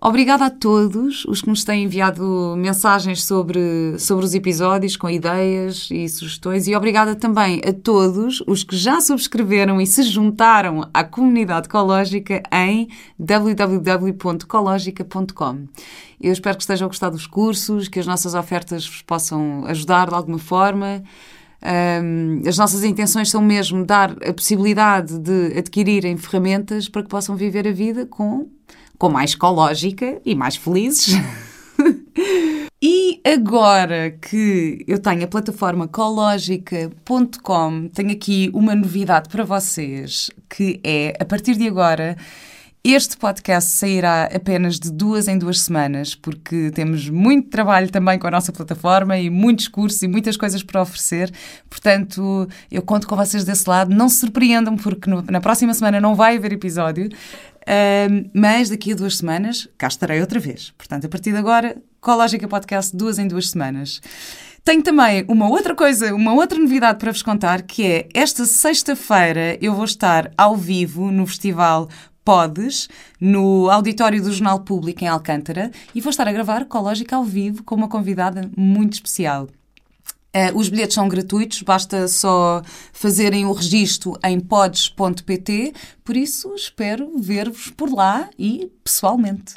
Obrigada a todos os que nos têm enviado mensagens sobre, sobre os episódios, com ideias e sugestões, e obrigada também a todos os que já subscreveram e se juntaram à comunidade ecológica em www.ecologica.com. Eu espero que estejam a gostar dos cursos, que as nossas ofertas vos possam ajudar de alguma forma. Um, as nossas intenções são mesmo dar a possibilidade de adquirirem ferramentas para que possam viver a vida com com mais ecológica e mais felizes. e agora que eu tenho a plataforma ecológica.com, tenho aqui uma novidade para vocês, que é, a partir de agora, este podcast sairá apenas de duas em duas semanas, porque temos muito trabalho também com a nossa plataforma e muitos cursos e muitas coisas para oferecer. Portanto, eu conto com vocês desse lado. Não se surpreendam, porque no, na próxima semana não vai haver episódio. Mas daqui a duas semanas cá estarei outra vez. Portanto, a partir de agora, Cológica Podcast, duas em duas semanas. Tenho também uma outra coisa, uma outra novidade para vos contar, que é esta sexta-feira eu vou estar ao vivo no Festival Podes, no auditório do Jornal Público em Alcântara, e vou estar a gravar Cológica ao vivo com uma convidada muito especial. Uh, os bilhetes são gratuitos, basta só fazerem o registro em pods.pt, por isso espero ver-vos por lá e pessoalmente.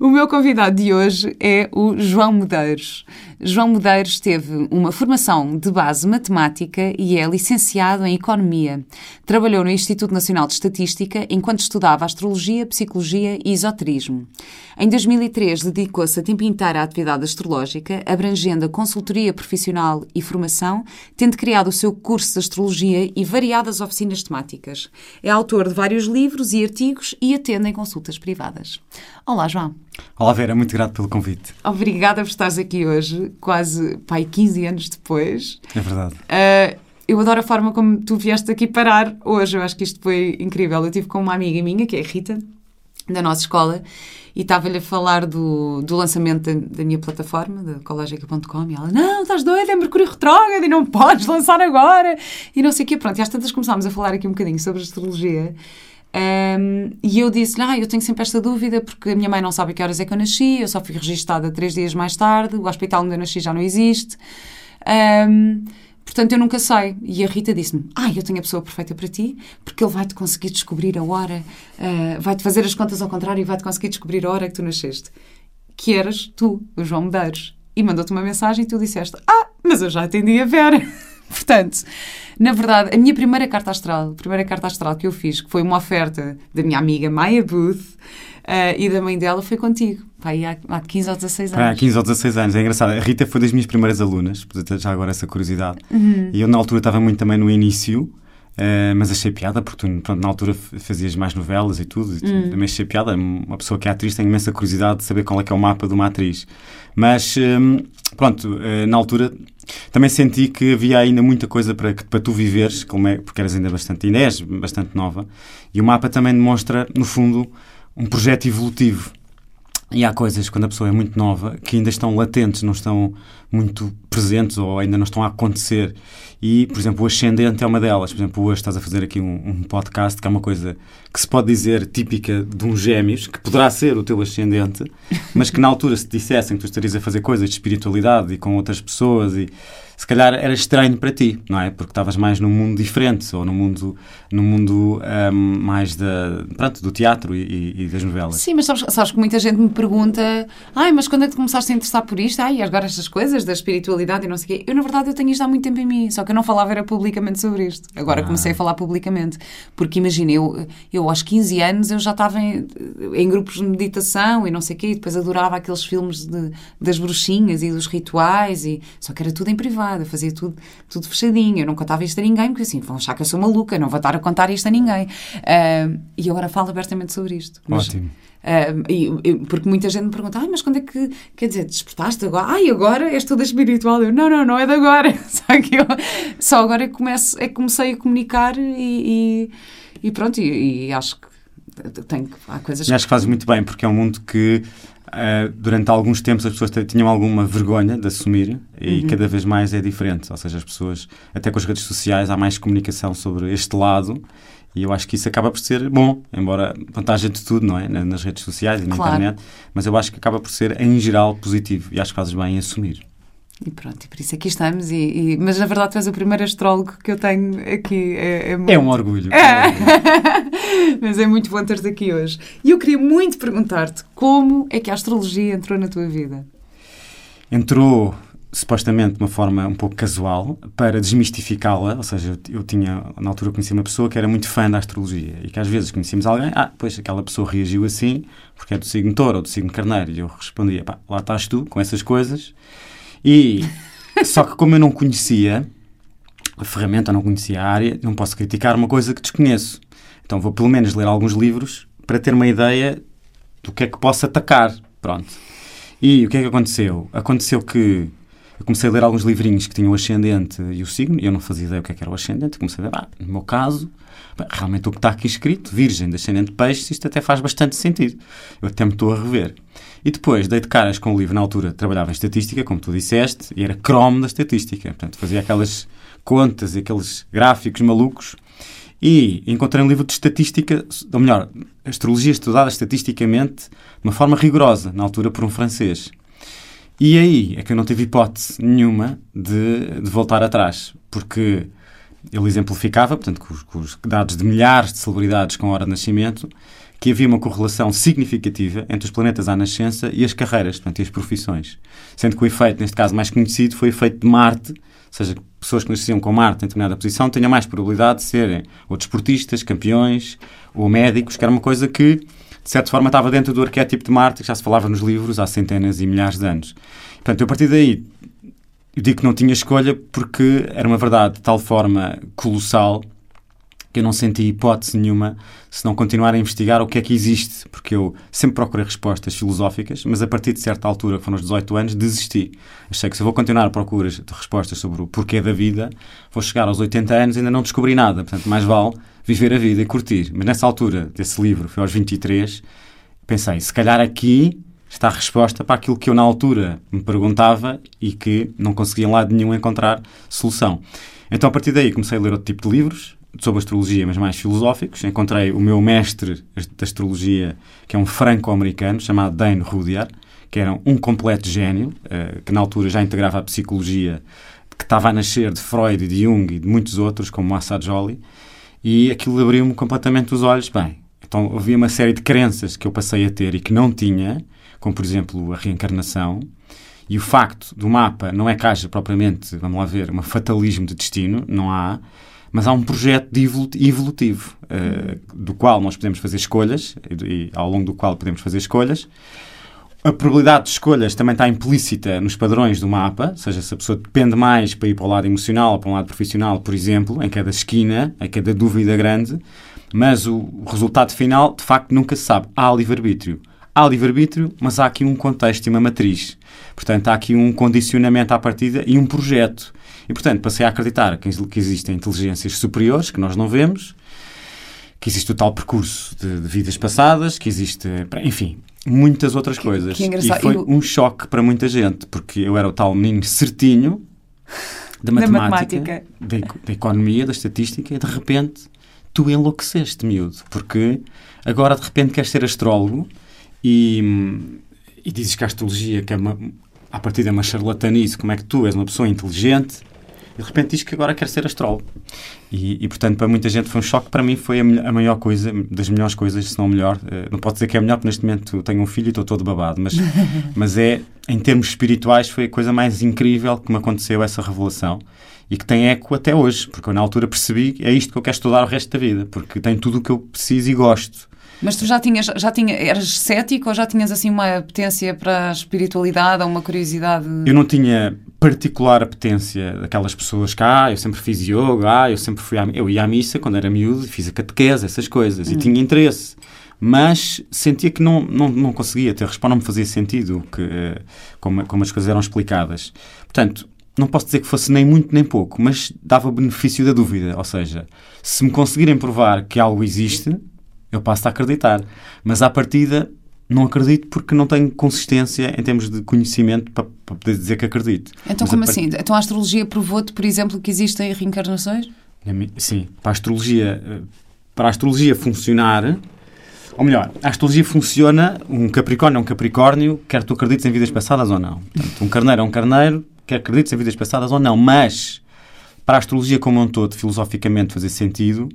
O meu convidado de hoje é o João Medeiros. João Medeiros teve uma formação de base matemática e é licenciado em Economia. Trabalhou no Instituto Nacional de Estatística enquanto estudava Astrologia, Psicologia e Esoterismo. Em 2003 dedicou-se a tempo inteiro à atividade astrológica, abrangendo a consultoria profissional e formação, tendo criado o seu curso de Astrologia e variadas oficinas temáticas. É autor de vários livros e artigos e atende em consultas privadas. Olá, João. Olá, Vera, muito grato pelo convite. Obrigada por estares aqui hoje, quase pai, 15 anos depois. É verdade. Uh, eu adoro a forma como tu vieste aqui parar hoje, eu acho que isto foi incrível. Eu tive com uma amiga minha, que é a Rita, da nossa escola, e estava-lhe a falar do, do lançamento da, da minha plataforma, da Cologica.com, e ela, não, estás doida, é Mercúrio Retrógrado e não podes lançar agora, e não sei o quê. Pronto, e às tantas começámos a falar aqui um bocadinho sobre astrologia, um, e eu disse-lhe, ah, eu tenho sempre esta dúvida porque a minha mãe não sabe que horas é que eu nasci, eu só fui registada três dias mais tarde, o hospital onde eu nasci já não existe. Um, portanto, eu nunca sei. E a Rita disse-me, ah, eu tenho a pessoa perfeita para ti, porque ele vai-te conseguir descobrir a hora, uh, vai-te fazer as contas ao contrário e vai-te conseguir descobrir a hora que tu nasceste. Que eras tu, o João Medeiros. E mandou-te uma mensagem e tu disseste, ah, mas eu já atendi a Vera. Portanto, na verdade, a minha primeira carta astral, a primeira carta astral que eu fiz, que foi uma oferta da minha amiga Maya Booth uh, e da mãe dela, foi contigo. Pai, há, há 15 ou 16 anos. há 15 ou 16 anos, é engraçado. A Rita foi das minhas primeiras alunas, já agora essa curiosidade. Uhum. E eu, na altura, estava muito também no início. Uh, mas achei piada, porque tu, pronto, na altura fazias mais novelas e tudo, e uhum. também achei piada. Uma pessoa que é atriz tem imensa curiosidade de saber qual é que é o mapa de uma atriz. Mas, um, pronto, uh, na altura também senti que havia ainda muita coisa para, para tu viveres, como é, porque eras ainda bastante, ainda és bastante nova, e o mapa também demonstra, no fundo, um projeto evolutivo. E há coisas, quando a pessoa é muito nova, que ainda estão latentes, não estão muito presentes ou ainda não estão a acontecer. E, por exemplo, o ascendente é uma delas. Por exemplo, hoje estás a fazer aqui um, um, podcast que é uma coisa que se pode dizer típica de um gêmeos, que poderá ser o teu ascendente, mas que na altura se te dissessem que tu estarias a fazer coisas de espiritualidade e com outras pessoas e se calhar era estranho para ti, não é? Porque estavas mais num mundo diferente, ou no mundo, no mundo um, mais da, pronto, do teatro e, e, das novelas. Sim, mas sabes, sabes, que muita gente me pergunta ai, mas quando é que começaste a interessar por isto? Ai, agora estas coisas da espiritualidade e não sei o quê. Eu, na verdade, eu tenho isto há muito tempo em mim, só que eu não falava era publicamente sobre isto. Agora ah. comecei a falar publicamente. Porque imagina, eu, eu aos 15 anos eu já estava em, em grupos de meditação e não sei o quê, e depois adorava aqueles filmes de, das bruxinhas e dos rituais, e, só que era tudo em privado eu fazia tudo, tudo fechadinho, eu não contava isto a ninguém, porque assim, vão achar que eu sou maluca, não vou estar contar isto a ninguém. Uh, e agora falo abertamente sobre isto. Mas, Ótimo. Uh, e, e, porque muita gente me pergunta, ai, mas quando é que, quer dizer, despertaste agora? Ai, agora és toda espiritual. Eu, não, não, não é de agora. Só, que eu, só agora é que, começo, é que comecei a comunicar e, e, e pronto, e, acho que tenho, há coisas... E acho que fazes muito bem, porque é um mundo que Uh, durante alguns tempos as pessoas tinham alguma vergonha de assumir e uhum. cada vez mais é diferente. Ou seja, as pessoas, até com as redes sociais, há mais comunicação sobre este lado e eu acho que isso acaba por ser bom, embora vantagem de tudo, não é? Nas redes sociais e na claro. internet, mas eu acho que acaba por ser, em geral, positivo e acho que fazes bem em assumir. E pronto, e por isso aqui estamos. E, e, mas na verdade, tu és o primeiro astrólogo que eu tenho aqui. É, é, muito... é um orgulho. É. mas é muito bom ter-te aqui hoje. E eu queria muito perguntar-te como é que a astrologia entrou na tua vida? Entrou supostamente de uma forma um pouco casual, para desmistificá-la, ou seja, eu, eu, tinha, na altura conheci uma pessoa que era muito fã da astrologia e que às vezes conhecíamos alguém, ah, pois aquela pessoa reagiu assim porque é do signo touro ou do signo carneiro, e eu respondia, pá, lá estás tu com essas coisas, e só que como eu não conhecia a ferramenta, não conhecia a área, não posso criticar uma coisa que desconheço, então vou pelo menos ler alguns livros para ter uma ideia do que é que posso atacar, pronto. E o que é que aconteceu? Aconteceu que eu comecei a ler alguns livrinhos que tinham o ascendente e o signo, e eu não fazia ideia o que, é que era o ascendente. Comecei a ver, ah, no meu caso, realmente o que está aqui escrito, Virgem, de peixes, isto até faz bastante sentido. Eu até me estou a rever. E depois dei de caras com o livro, na altura trabalhava em estatística, como tu disseste, e era cromo da estatística. Portanto, fazia aquelas contas e aqueles gráficos malucos. E encontrei um livro de estatística, ou melhor, astrologia estudada estatisticamente de uma forma rigorosa, na altura por um francês. E aí é que eu não tive hipótese nenhuma de, de voltar atrás, porque ele exemplificava, portanto, com os, com os, dados de milhares de celebridades com hora de nascimento, que havia uma correlação significativa entre os planetas à nascença e as carreiras, portanto, e as profissões. Sendo que o efeito, neste caso mais conhecido, foi o efeito de Marte, ou seja, pessoas que nasciam com Marte em determinada posição tinham mais probabilidade de serem ou desportistas, campeões, ou médicos, que era uma coisa que de certa forma estava dentro do arquétipo de Marte, que já se falava nos livros há centenas e milhares de anos. Portanto, a partir daí, eu digo que não tinha escolha porque era uma verdade de tal forma colossal que eu não senti hipótese nenhuma se não continuar a investigar o que é que existe, porque eu sempre procurei respostas filosóficas, mas a partir de certa altura, que foram os 18 anos, desisti. Achei que se eu vou continuar a procurar de respostas sobre o porquê da vida, vou chegar aos 80 anos e ainda não descobri nada. Portanto, mais vale viver a vida e curtir. Mas nessa altura desse livro, foi aos 23, pensei, se calhar aqui está a resposta para aquilo que eu na altura me perguntava e que não conseguia em lado nenhum encontrar solução. Então, a partir daí, comecei a ler outro tipo de livros sobre astrologia, mas mais filosóficos. Encontrei o meu mestre da astrologia, que é um franco-americano, chamado Dane Rudyard, que era um completo gênio, uh, que na altura já integrava a psicologia que estava a nascer de Freud, de Jung e de muitos outros, como Massa Jolie, e aquilo abriu-me completamente os olhos. Bem, então havia uma série de crenças que eu passei a ter e que não tinha, como por exemplo a reencarnação, e o facto do mapa não é que haja propriamente, vamos lá ver, um fatalismo de destino, não há, mas há um projeto evolutivo, uh, do qual nós podemos fazer escolhas, e, e, ao longo do qual podemos fazer escolhas, a probabilidade de escolhas também está implícita nos padrões do mapa, ou seja, se a pessoa depende mais para ir para o lado emocional ou para o lado profissional, por exemplo, em cada esquina, em cada dúvida grande, mas o resultado final, de facto, nunca se sabe. Há livre-arbítrio. Há livre-arbítrio, mas há aqui um contexto e uma matriz. Portanto, há aqui um condicionamento à partida e um projeto. E, portanto, passei a acreditar que, que existem inteligências superiores que nós não vemos, que existe o tal percurso de, de vidas passadas, que existe, enfim, muitas outras que, coisas. Que e foi eu... um choque para muita gente, porque eu era o tal menino certinho da matemática, da, da economia, da estatística, e de repente tu enlouqueceste, miúdo, porque agora de repente queres ser astrólogo e, e dizes que a astrologia, que é uma, a partir de uma charlatanice, como é que tu és uma pessoa inteligente e de repente diz que agora quer ser astrólogo. E, e, portanto, para muita gente foi um choque. Para mim, foi a, a maior coisa, das melhores coisas, se não a melhor. Uh, não posso dizer que é a melhor, porque neste momento tenho um filho e estou todo babado, mas, mas é, em termos espirituais, foi a coisa mais incrível que me aconteceu, essa revelação. E que tem eco até hoje, porque eu na altura percebi que é isto que eu quero estudar o resto da vida, porque tem tudo o que eu preciso e gosto. Mas tu já tinhas, já tinha, eras cético ou já tinhas assim uma apetência para a espiritualidade ou uma curiosidade? Eu não tinha particular apetência daquelas pessoas que, ah, eu sempre fiz yoga, ah, eu sempre fui à, eu ia à missa quando era miúdo, fiz a catequese, essas coisas, hum. e tinha interesse. Mas sentia que não, não, não conseguia ter resposta, não me fazia sentido que, eh, como, como as coisas eram explicadas. Portanto, não posso dizer que fosse nem muito nem pouco, mas dava benefício da dúvida. Ou seja, se me conseguirem provar que algo existe, eu passo a acreditar. Mas à partida, não acredito porque não tenho consistência em termos de conhecimento para, para poder dizer que acredito. Então, Mas como a assim? Então a astrologia provou-te, por exemplo, que existem reencarnações? Sim, para a astrologia, eh, para a astrologia funcionar, ou melhor, a astrologia funciona, um Capricórnio é um Capricórnio, quer tu acredites em vidas passadas ou não. Portanto, um Carneiro é um Carneiro, quer acredites em vidas passadas ou não. Mas, para a astrologia como um todo, filosoficamente fazer sentido,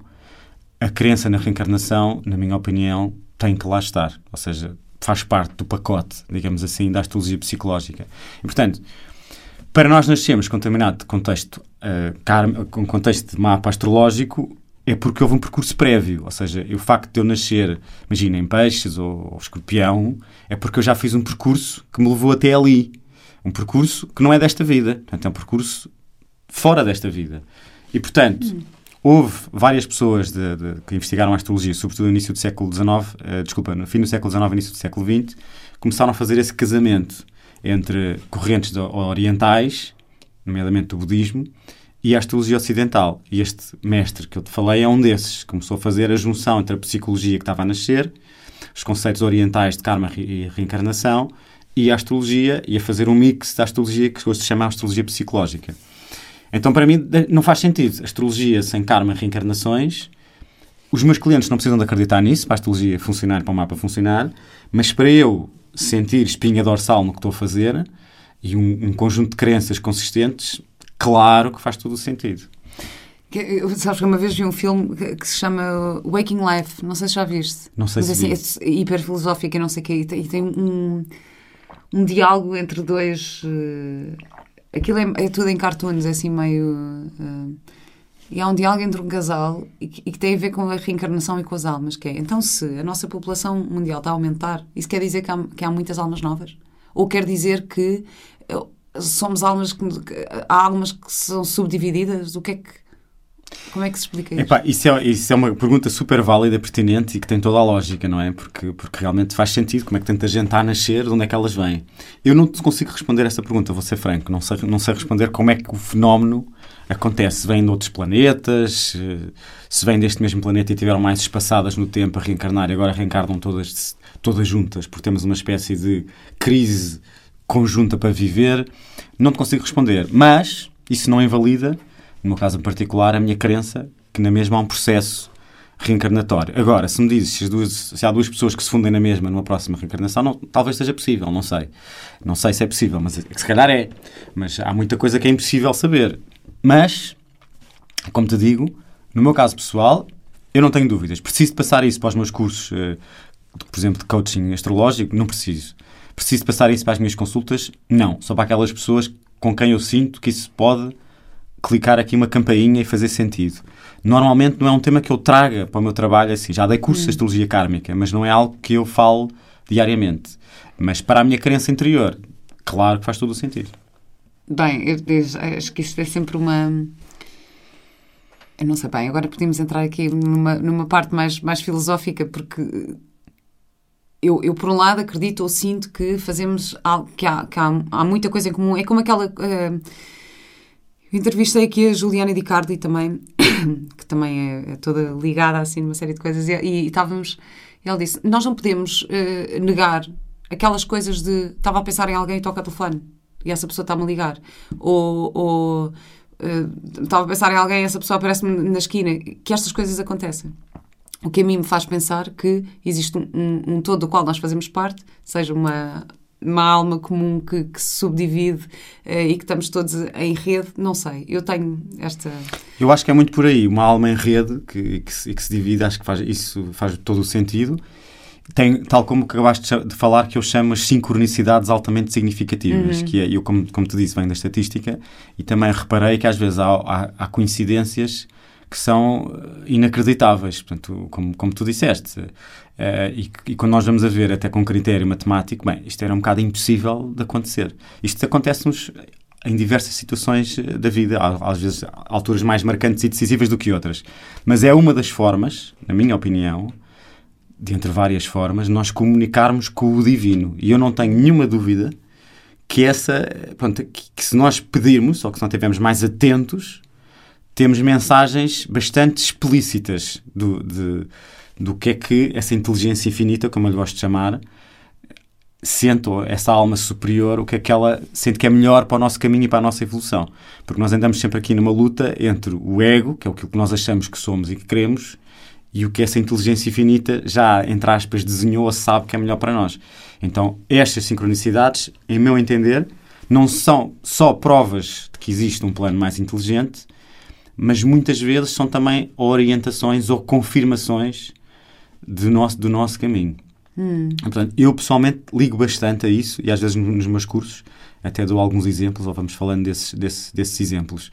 a crença na reencarnação, na minha opinião, tem que lá estar. Ou seja, faz parte do pacote, digamos assim, da astrologia psicológica. E, portanto, para nós nascermos com determinado contexto, uh, com contexto de mapa astrológico, é porque houve um percurso prévio. Ou seja, o facto de eu nascer, imagina, em peixes ou, ou escorpião, é porque eu já fiz um percurso que me levou até ali. Um percurso que não é desta vida. Portanto, é um percurso fora desta vida. E, portanto, hum. Houve várias pessoas de, de, que investigaram a astrologia, sobretudo no início do século XIX, uh, desculpa, no fim do século XIX início do século XX, começaram a fazer esse casamento entre correntes orientais, nomeadamente do budismo, e a astrologia ocidental. E este mestre que eu te falei é um desses. Começou a fazer a junção entre a psicologia que estava a nascer, os conceitos orientais de karma e reencarnação, e a astrologia, e a fazer um mix da astrologia que hoje se chama astrologia psicológica. Então, para mim, não faz sentido. Astrologia sem karma e reencarnações. Os meus clientes não precisam de acreditar nisso, para a astrologia funcionar, para o mapa funcionar, mas para eu sentir espinha dorsal no que estou a fazer e um, um conjunto de crenças consistentes, claro que faz todo o sentido. Que, sabes que uma vez vi um filme que, se chama Waking Life, não sei se já viste. Não sei Mas, se assim, é hiper filosófico e não sei o quê, e tem, e tem um, um diálogo entre dois. Uh, aquilo é, é, tudo em cartoons, é assim meio. Uh, e há um diálogo entre um casal e que, e que, tem a ver com a reencarnação e com as almas, que é, então se a nossa população mundial está a aumentar, isso quer dizer que há, que há muitas almas novas? Ou quer dizer que somos almas que, há almas que são subdivididas? O que é que como é que se explica isso? Epá, isso, é, isso é uma pergunta super válida, pertinente e que tem toda a lógica, não é? Porque, porque realmente faz sentido como é que tanta gente está a nascer, de onde é que elas vêm. Eu não consigo responder essa pergunta, vou ser franco. Não sei, não sei responder como é que o fenómeno acontece. Se vêm de outros planetas, se vêm deste mesmo planeta e tiveram mais espaçadas no tempo a reencarnar e agora reencarnam todas, todas juntas, porque temos uma espécie de crise conjunta para viver, não te consigo responder. Mas isso não invalida, no meu caso em particular, a minha crença que na mesma há um processo reencarnatório. Agora, se me dizes se, duas, se, há duas pessoas que se fundem na mesma numa próxima reencarnação, não, talvez seja possível, não sei. Não sei se é possível, mas se calhar é. Mas há muita coisa que é impossível saber. Mas, como te digo, no meu caso pessoal, eu não tenho dúvidas. Preciso passar isso para os meus cursos, eh, por exemplo, de coaching astrológico? Não preciso. Preciso passar isso para as minhas consultas? Não. Só para aquelas pessoas com quem eu sinto que isso pode clicar aqui uma campainha e fazer sentido. Normalmente não é um tema que eu traga para o meu trabalho assim. Já dei curso de hum. astrologia kármica, mas não é algo que eu falo diariamente. Mas para a minha crença interior, claro que faz todo o sentido. Bem, eu, eu, acho que isto é sempre uma. Eu não sei bem, agora podemos entrar aqui numa, numa parte mais, mais filosófica, porque eu, eu, por um lado, acredito ou sinto que fazemos algo, que, há, que há, há muita coisa em comum. É como aquela. Uh, entrevistei aqui a Juliana Di Cardi também, que também é, é, toda ligada assim numa série de coisas, e, e, e estávamos. Ele disse: Nós não podemos uh, negar aquelas coisas de. Estava a pensar em alguém e toca o telefone, e essa pessoa está-me a ligar. Ou. ou uh, estava a pensar em alguém e essa pessoa aparece-me na esquina. Que estas coisas acontecem. O que a mim me faz pensar que existe um, um, um todo do qual nós fazemos parte, seja uma, uma alma comum que, que se subdivide uh, e que estamos todos em rede, não sei. Eu tenho esta. Eu acho que é muito por aí. Uma alma em rede que, que, se, que se divide, acho que faz, isso faz todo o sentido. Tem, tal como acabaste de falar, que eu chamo as sincronicidades altamente significativas, uhum. que é, eu, como, como te disse, vem da estatística, e também reparei que às vezes há, há, há coincidências que são inacreditáveis, portanto, como, como tu disseste. Uh, e, e, quando nós vamos a ver, até com critério matemático, bem, isto era um bocado impossível de acontecer. Isto acontece-nos em diversas situações da vida, às vezes alturas mais marcantes e decisivas do que outras. Mas é uma das formas, na minha opinião, de entre várias formas, nós comunicarmos com o divino. E eu não tenho nenhuma dúvida que essa, pronto, que, que se nós pedirmos, ou que se não estivermos mais atentos, temos mensagens bastante explícitas do, de, do que é que essa inteligência infinita, como eu lhe gosto de chamar, sente, ou essa alma superior, o que é que ela sente que é melhor para o nosso caminho e para a nossa evolução. Porque nós andamos sempre aqui numa luta entre o ego, que é aquilo que nós achamos que somos e que queremos, e o que essa inteligência infinita já, entre aspas, desenhou ou sabe que é melhor para nós. Então, estas sincronicidades, em meu entender, não são só provas de que existe um plano mais inteligente, mas muitas vezes são também orientações ou confirmações do nosso, do nosso caminho. Hum. Portanto, eu pessoalmente ligo bastante a isso e às vezes nos meus cursos até dou alguns exemplos ou vamos falando desses, desses, desses exemplos.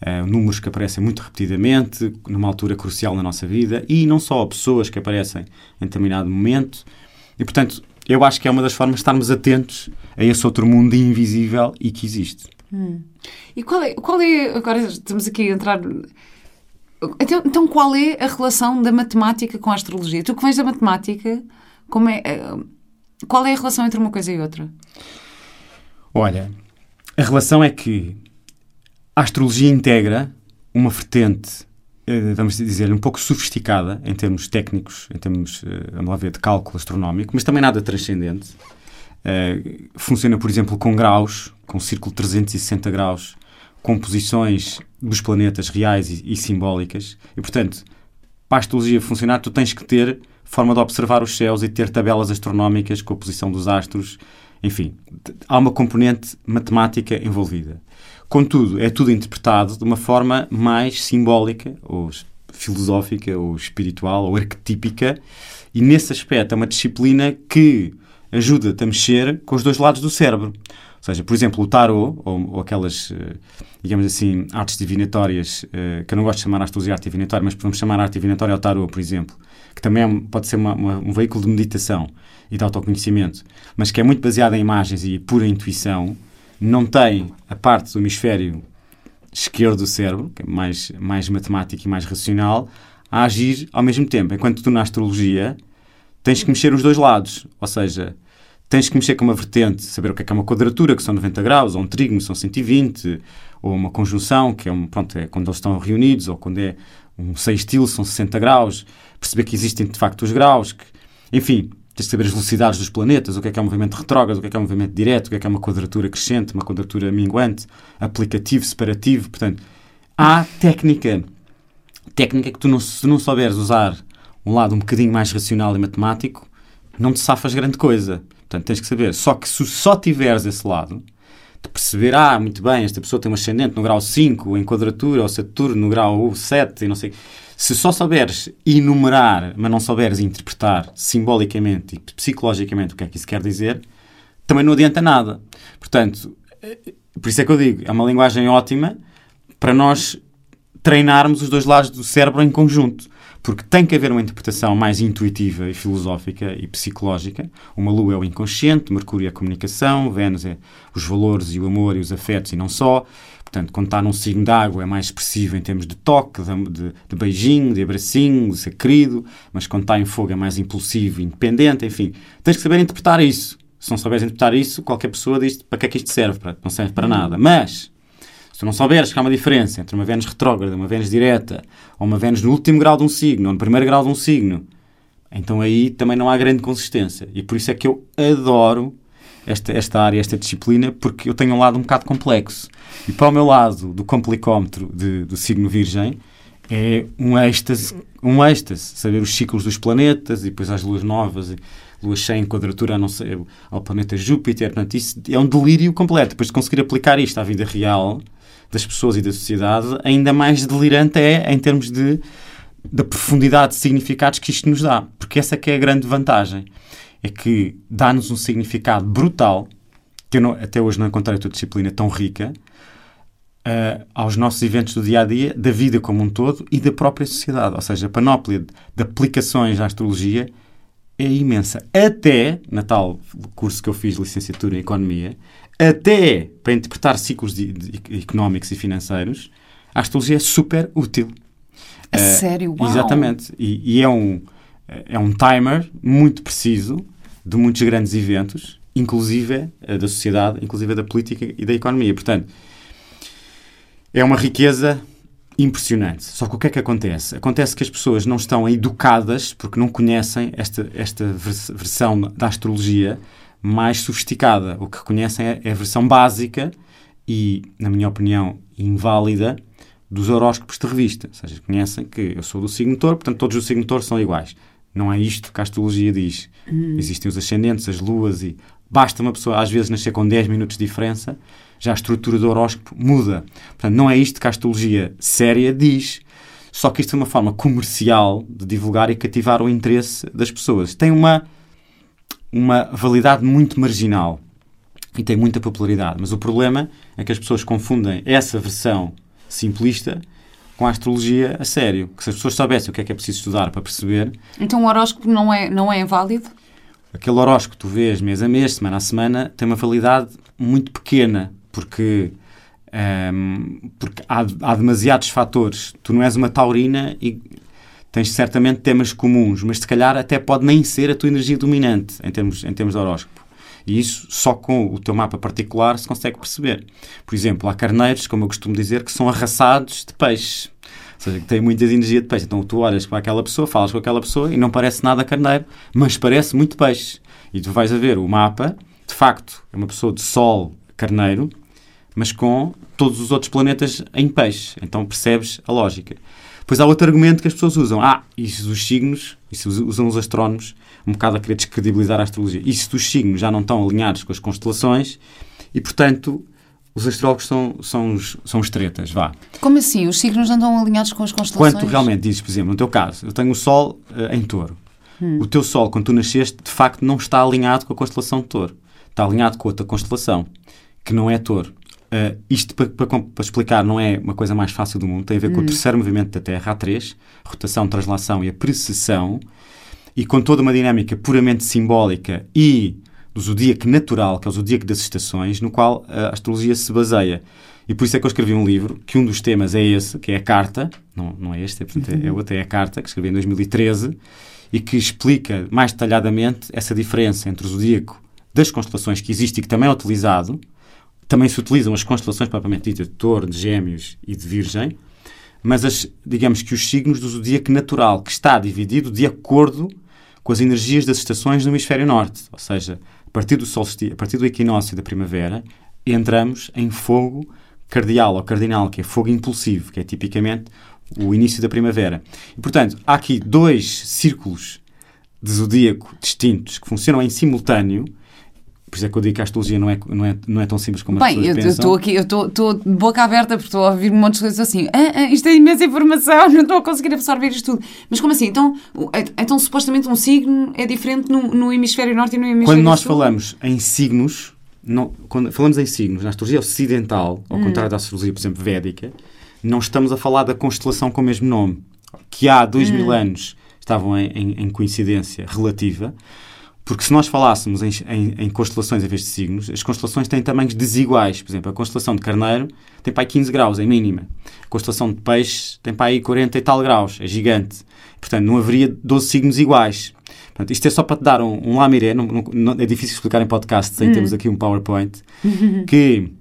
Uh, números que aparecem muito repetidamente, numa altura crucial na nossa vida, e não só pessoas que aparecem em determinado momento. E, portanto, eu acho que é uma das formas de estarmos atentos a esse outro mundo invisível e que existe. Hum. E qual é, qual é, agora estamos aqui a entrar... Então, então, qual é a relação da matemática com a astrologia? Tu que vens da matemática, como é, eh, qual é a relação entre uma coisa e outra? Olha, a relação é que a astrologia integra uma vertente, eh, vamos dizer, um pouco sofisticada em termos técnicos, em termos, eh, vamos lá ver, de cálculo astronómico, mas também nada transcendente. Uh, funciona, por exemplo, com graus, com círculo 360 graus, com posições dos planetas reais e, e, simbólicas. E, portanto, para a astrologia funcionar, tu tens que ter forma de observar os céus e ter tabelas astronómicas com a posição dos astros. Enfim, há uma componente matemática envolvida. Contudo, é tudo interpretado de uma forma mais simbólica, ou filosófica, ou espiritual, ou arquetípica, e nesse aspecto é uma disciplina que ajuda-te a mexer com os dois lados do cérebro. Ou seja, por exemplo, o tarot, ou, ou aquelas, eh, digamos assim, artes divinatórias, eh, que eu não gosto de chamar astrologia arte divinatória, mas podemos chamar arte divinatória ao tarot, por exemplo, que também é, pode ser uma, uma, um veículo de meditação e de autoconhecimento, mas que é muito baseado em imagens e pura intuição, não tem a parte do hemisfério esquerdo do cérebro, que é mais, mais matemático e mais racional, a agir ao mesmo tempo. Enquanto tu na astrologia tens que mexer os dois lados, ou seja, tens que mexer com uma vertente, saber o que é, que é uma quadratura, que são 90 graus, ou um trígono, são 120, ou uma conjunção, que é, um, pronto, é quando eles estão reunidos, ou quando é um sextil, são 60 graus, perceber que existem de facto os graus, que, enfim, Tens de saber as velocidades dos planetas, o que é que é um movimento retrógrado, o que é que é um movimento direto, o que é que é uma quadratura crescente, uma quadratura minguante, aplicativo, separativo. Portanto, há técnica. Técnica que tu, não, se não souberes usar um lado um bocadinho mais racional e matemático, não te safas grande coisa. Portanto, tens que saber. Só que se só tiveres esse lado, de perceber, ah, muito bem, esta pessoa tem um ascendente no grau 5, em quadratura, ou Saturno no grau 7, e não sei se só souberes enumerar, mas não souberes interpretar simbolicamente e psicologicamente o que é que isso quer dizer, também não adianta nada. Portanto, eh, por isso é que eu digo, é uma linguagem ótima para nós treinarmos os dois lados do cérebro em conjunto. Porque tem que haver uma interpretação mais intuitiva e filosófica e psicológica. Uma lua é o inconsciente, Mercúrio é a comunicação, Vênus é os valores e o amor e os afetos e não só. Portanto, quando está num signo de água é mais expressivo em termos de toque, de, de beijinho, de abracinho, de ser querido, mas quando está em fogo é mais impulsivo, independente, enfim. Tens que saber interpretar isso. Se não souberes interpretar isso, qualquer pessoa diz para que é que isto serve? Para, não serve para uhum. nada. Mas, se não souberes que há uma diferença entre uma Vênus retrógrada, uma Vênus direta, ou uma Vênus no último grau de um signo, ou no primeiro grau de um signo, então aí também não há grande consistência. E por isso é que eu adoro esta, esta área, esta disciplina, porque eu tenho um lado um bocado complexo. E para o meu lado do complicómetro de, do signo virgem, é um êxtase, um êxtase, saber os ciclos dos planetas e depois as luas novas, lua cheia em quadratura não sei, ao planeta Júpiter. Portanto, isso é um delírio completo. Depois de conseguir aplicar isto à vida real das pessoas e da sociedade, ainda mais delirante é em termos de da profundidade de significados que isto nos dá. Porque essa que é a grande vantagem é que dá-nos um significado brutal, que eu não, até hoje não encontrei outra disciplina tão rica, uh, aos nossos eventos do dia a dia, da vida como um todo e da própria sociedade. Ou seja, a panóplia de aplicações à astrologia é imensa. Até, na tal curso que eu fiz de licenciatura em Economia, até para interpretar ciclos de, de, económicos e financeiros, a astrologia é super útil. A uh, sério? Uau. Exatamente. E, e, é, um, é um timer muito preciso de muitos grandes eventos, inclusive uh, da sociedade, inclusive da política e da economia. Portanto, é uma riqueza impressionante. Só que o que é que acontece? Acontece que as pessoas não estão educadas porque não conhecem esta, esta versão da astrologia mais sofisticada. O que conhecem é, é a versão básica e, na minha opinião, inválida dos horóscopos de revista. Ou seja, conhecem que eu sou do signo touro, portanto todos os signos touro são iguais. Não é isto que a astrologia diz. Uhum. Existem os ascendentes, as luas e basta uma pessoa às vezes nascer com 10 minutos de diferença já a estrutura do horóscopo muda. Portanto, não é isto que a astrologia séria diz. Só que isto é uma forma comercial de divulgar e cativar o interesse das pessoas. Tem uma, uma validade muito marginal e tem muita popularidade. Mas o problema é que as pessoas confundem essa versão simplista com a astrologia a sério. Que se as pessoas soubessem o que é que é preciso estudar para perceber. Então o horóscopo não é, não é válido? Aquele horóscopo que tu vês mês a mês, semana a semana, tem uma validade muito pequena porque, um, ehm, porque há, há demasiados fatores. Tu não és uma taurina e tens certamente temas comuns, mas se calhar até pode nem ser a tua energia dominante em termos, em termos de horóscopo. E isso só com o teu mapa particular se consegue perceber. Por exemplo, há carneiros, como eu costumo dizer, que são arrasados de peixe. Ou seja, que têm muita energia de peixe. Então tu olhas para aquela pessoa, falas com aquela pessoa e não parece nada carneiro, mas parece muito peixe. E tu vais a ver o mapa, de facto, é uma pessoa de sol carneiro, mas com todos os outros planetas em peixe. Então percebes a lógica. Depois há outro argumento que as pessoas usam. Ah, isso dos signos, isso usam os astrónomos um bocado a querer descredibilizar a astrologia. Isso dos signos já não estão alinhados com as constelações e, portanto, os astrólogos são, são, os, são os tretas, vá. Como assim? Os signos não estão alinhados com as constelações? Quando tu realmente dizes, por exemplo, no teu caso, eu tenho o Sol uh, em touro. Hum. O teu Sol, quando tu nasceste, de facto não está alinhado com a constelação de touro. Está alinhado com outra constelação, que não é touro. Uh, isto para, para, para, explicar não é uma coisa mais fácil do mundo, tem a ver com o hum. terceiro movimento da Terra, A3, rotação, translação e a precessão, e com toda uma dinâmica puramente simbólica e do zodíaco natural, que é o zodíaco das estações, no qual a astrologia se baseia. E por isso é que eu escrevi um livro, que um dos temas é esse, que é a carta, não, não é este, é, portanto, é, é outro, é a carta, que escrevi em 2013, e que explica mais detalhadamente essa diferença entre o zodíaco das constelações que existe e que também é utilizado, também se utilizam as constelações propriamente ditas de touro, de gêmeos e de virgem, mas as, digamos que os signos do zodíaco natural, que está dividido de acordo com as energias das estações no hemisfério norte. Ou seja, a partir do solstício, a partir do equinócio da primavera, entramos em fogo cardial ou cardinal, que é fogo impulsivo, que é tipicamente o início da primavera. E, portanto, há aqui dois círculos de zodíaco distintos que funcionam em simultâneo por isso é que eu digo que a astrologia não é, não é, não é tão simples como Bem, as pessoas eu, pensam. estou aqui, eu estou de boca aberta porque estou a ouvir um monte de coisas assim. Ah, ah, isto é imensa informação, não estou a conseguir absorver isto tudo. Mas como assim? Então, é, então supostamente um signo é diferente no, no hemisfério norte e no hemisfério Quando nós sul? falamos em signos, não, quando falamos em signos na astrologia ocidental, ao hum. contrário da astrologia, por exemplo, védica, não estamos a falar da constelação com o mesmo nome, que há dois hum. mil anos estavam em, em, em coincidência relativa. Porque se nós falássemos em, em, em, constelações em vez de signos, as constelações têm tamanhos desiguais. Por exemplo, a constelação de Carneiro tem para aí 15 graus, é mínima. A constelação de Peixe tem para aí 40 e tal graus, é gigante. Portanto, não haveria 12 signos iguais. Portanto, isto é só para te dar um, um lamiré, não, não, é difícil explicar em podcast sem hum. termos aqui um PowerPoint, que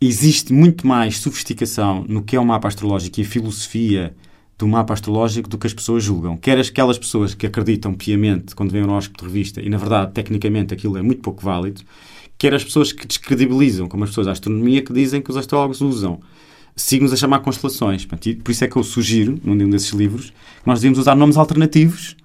existe muito mais sofisticação no que é o mapa astrológico e a filosofia do mapa astrológico do que as pessoas julgam. Quer aquelas pessoas que acreditam piamente quando vêm um horóscopo de revista e, na verdade, tecnicamente aquilo é muito pouco válido, quer as pessoas que descredibilizam, como as pessoas da astronomia, que dizem que os astrólogos usam signos a chamar constelações. Por isso é que eu sugiro, num desses livros, que nós devíamos usar nomes alternativos,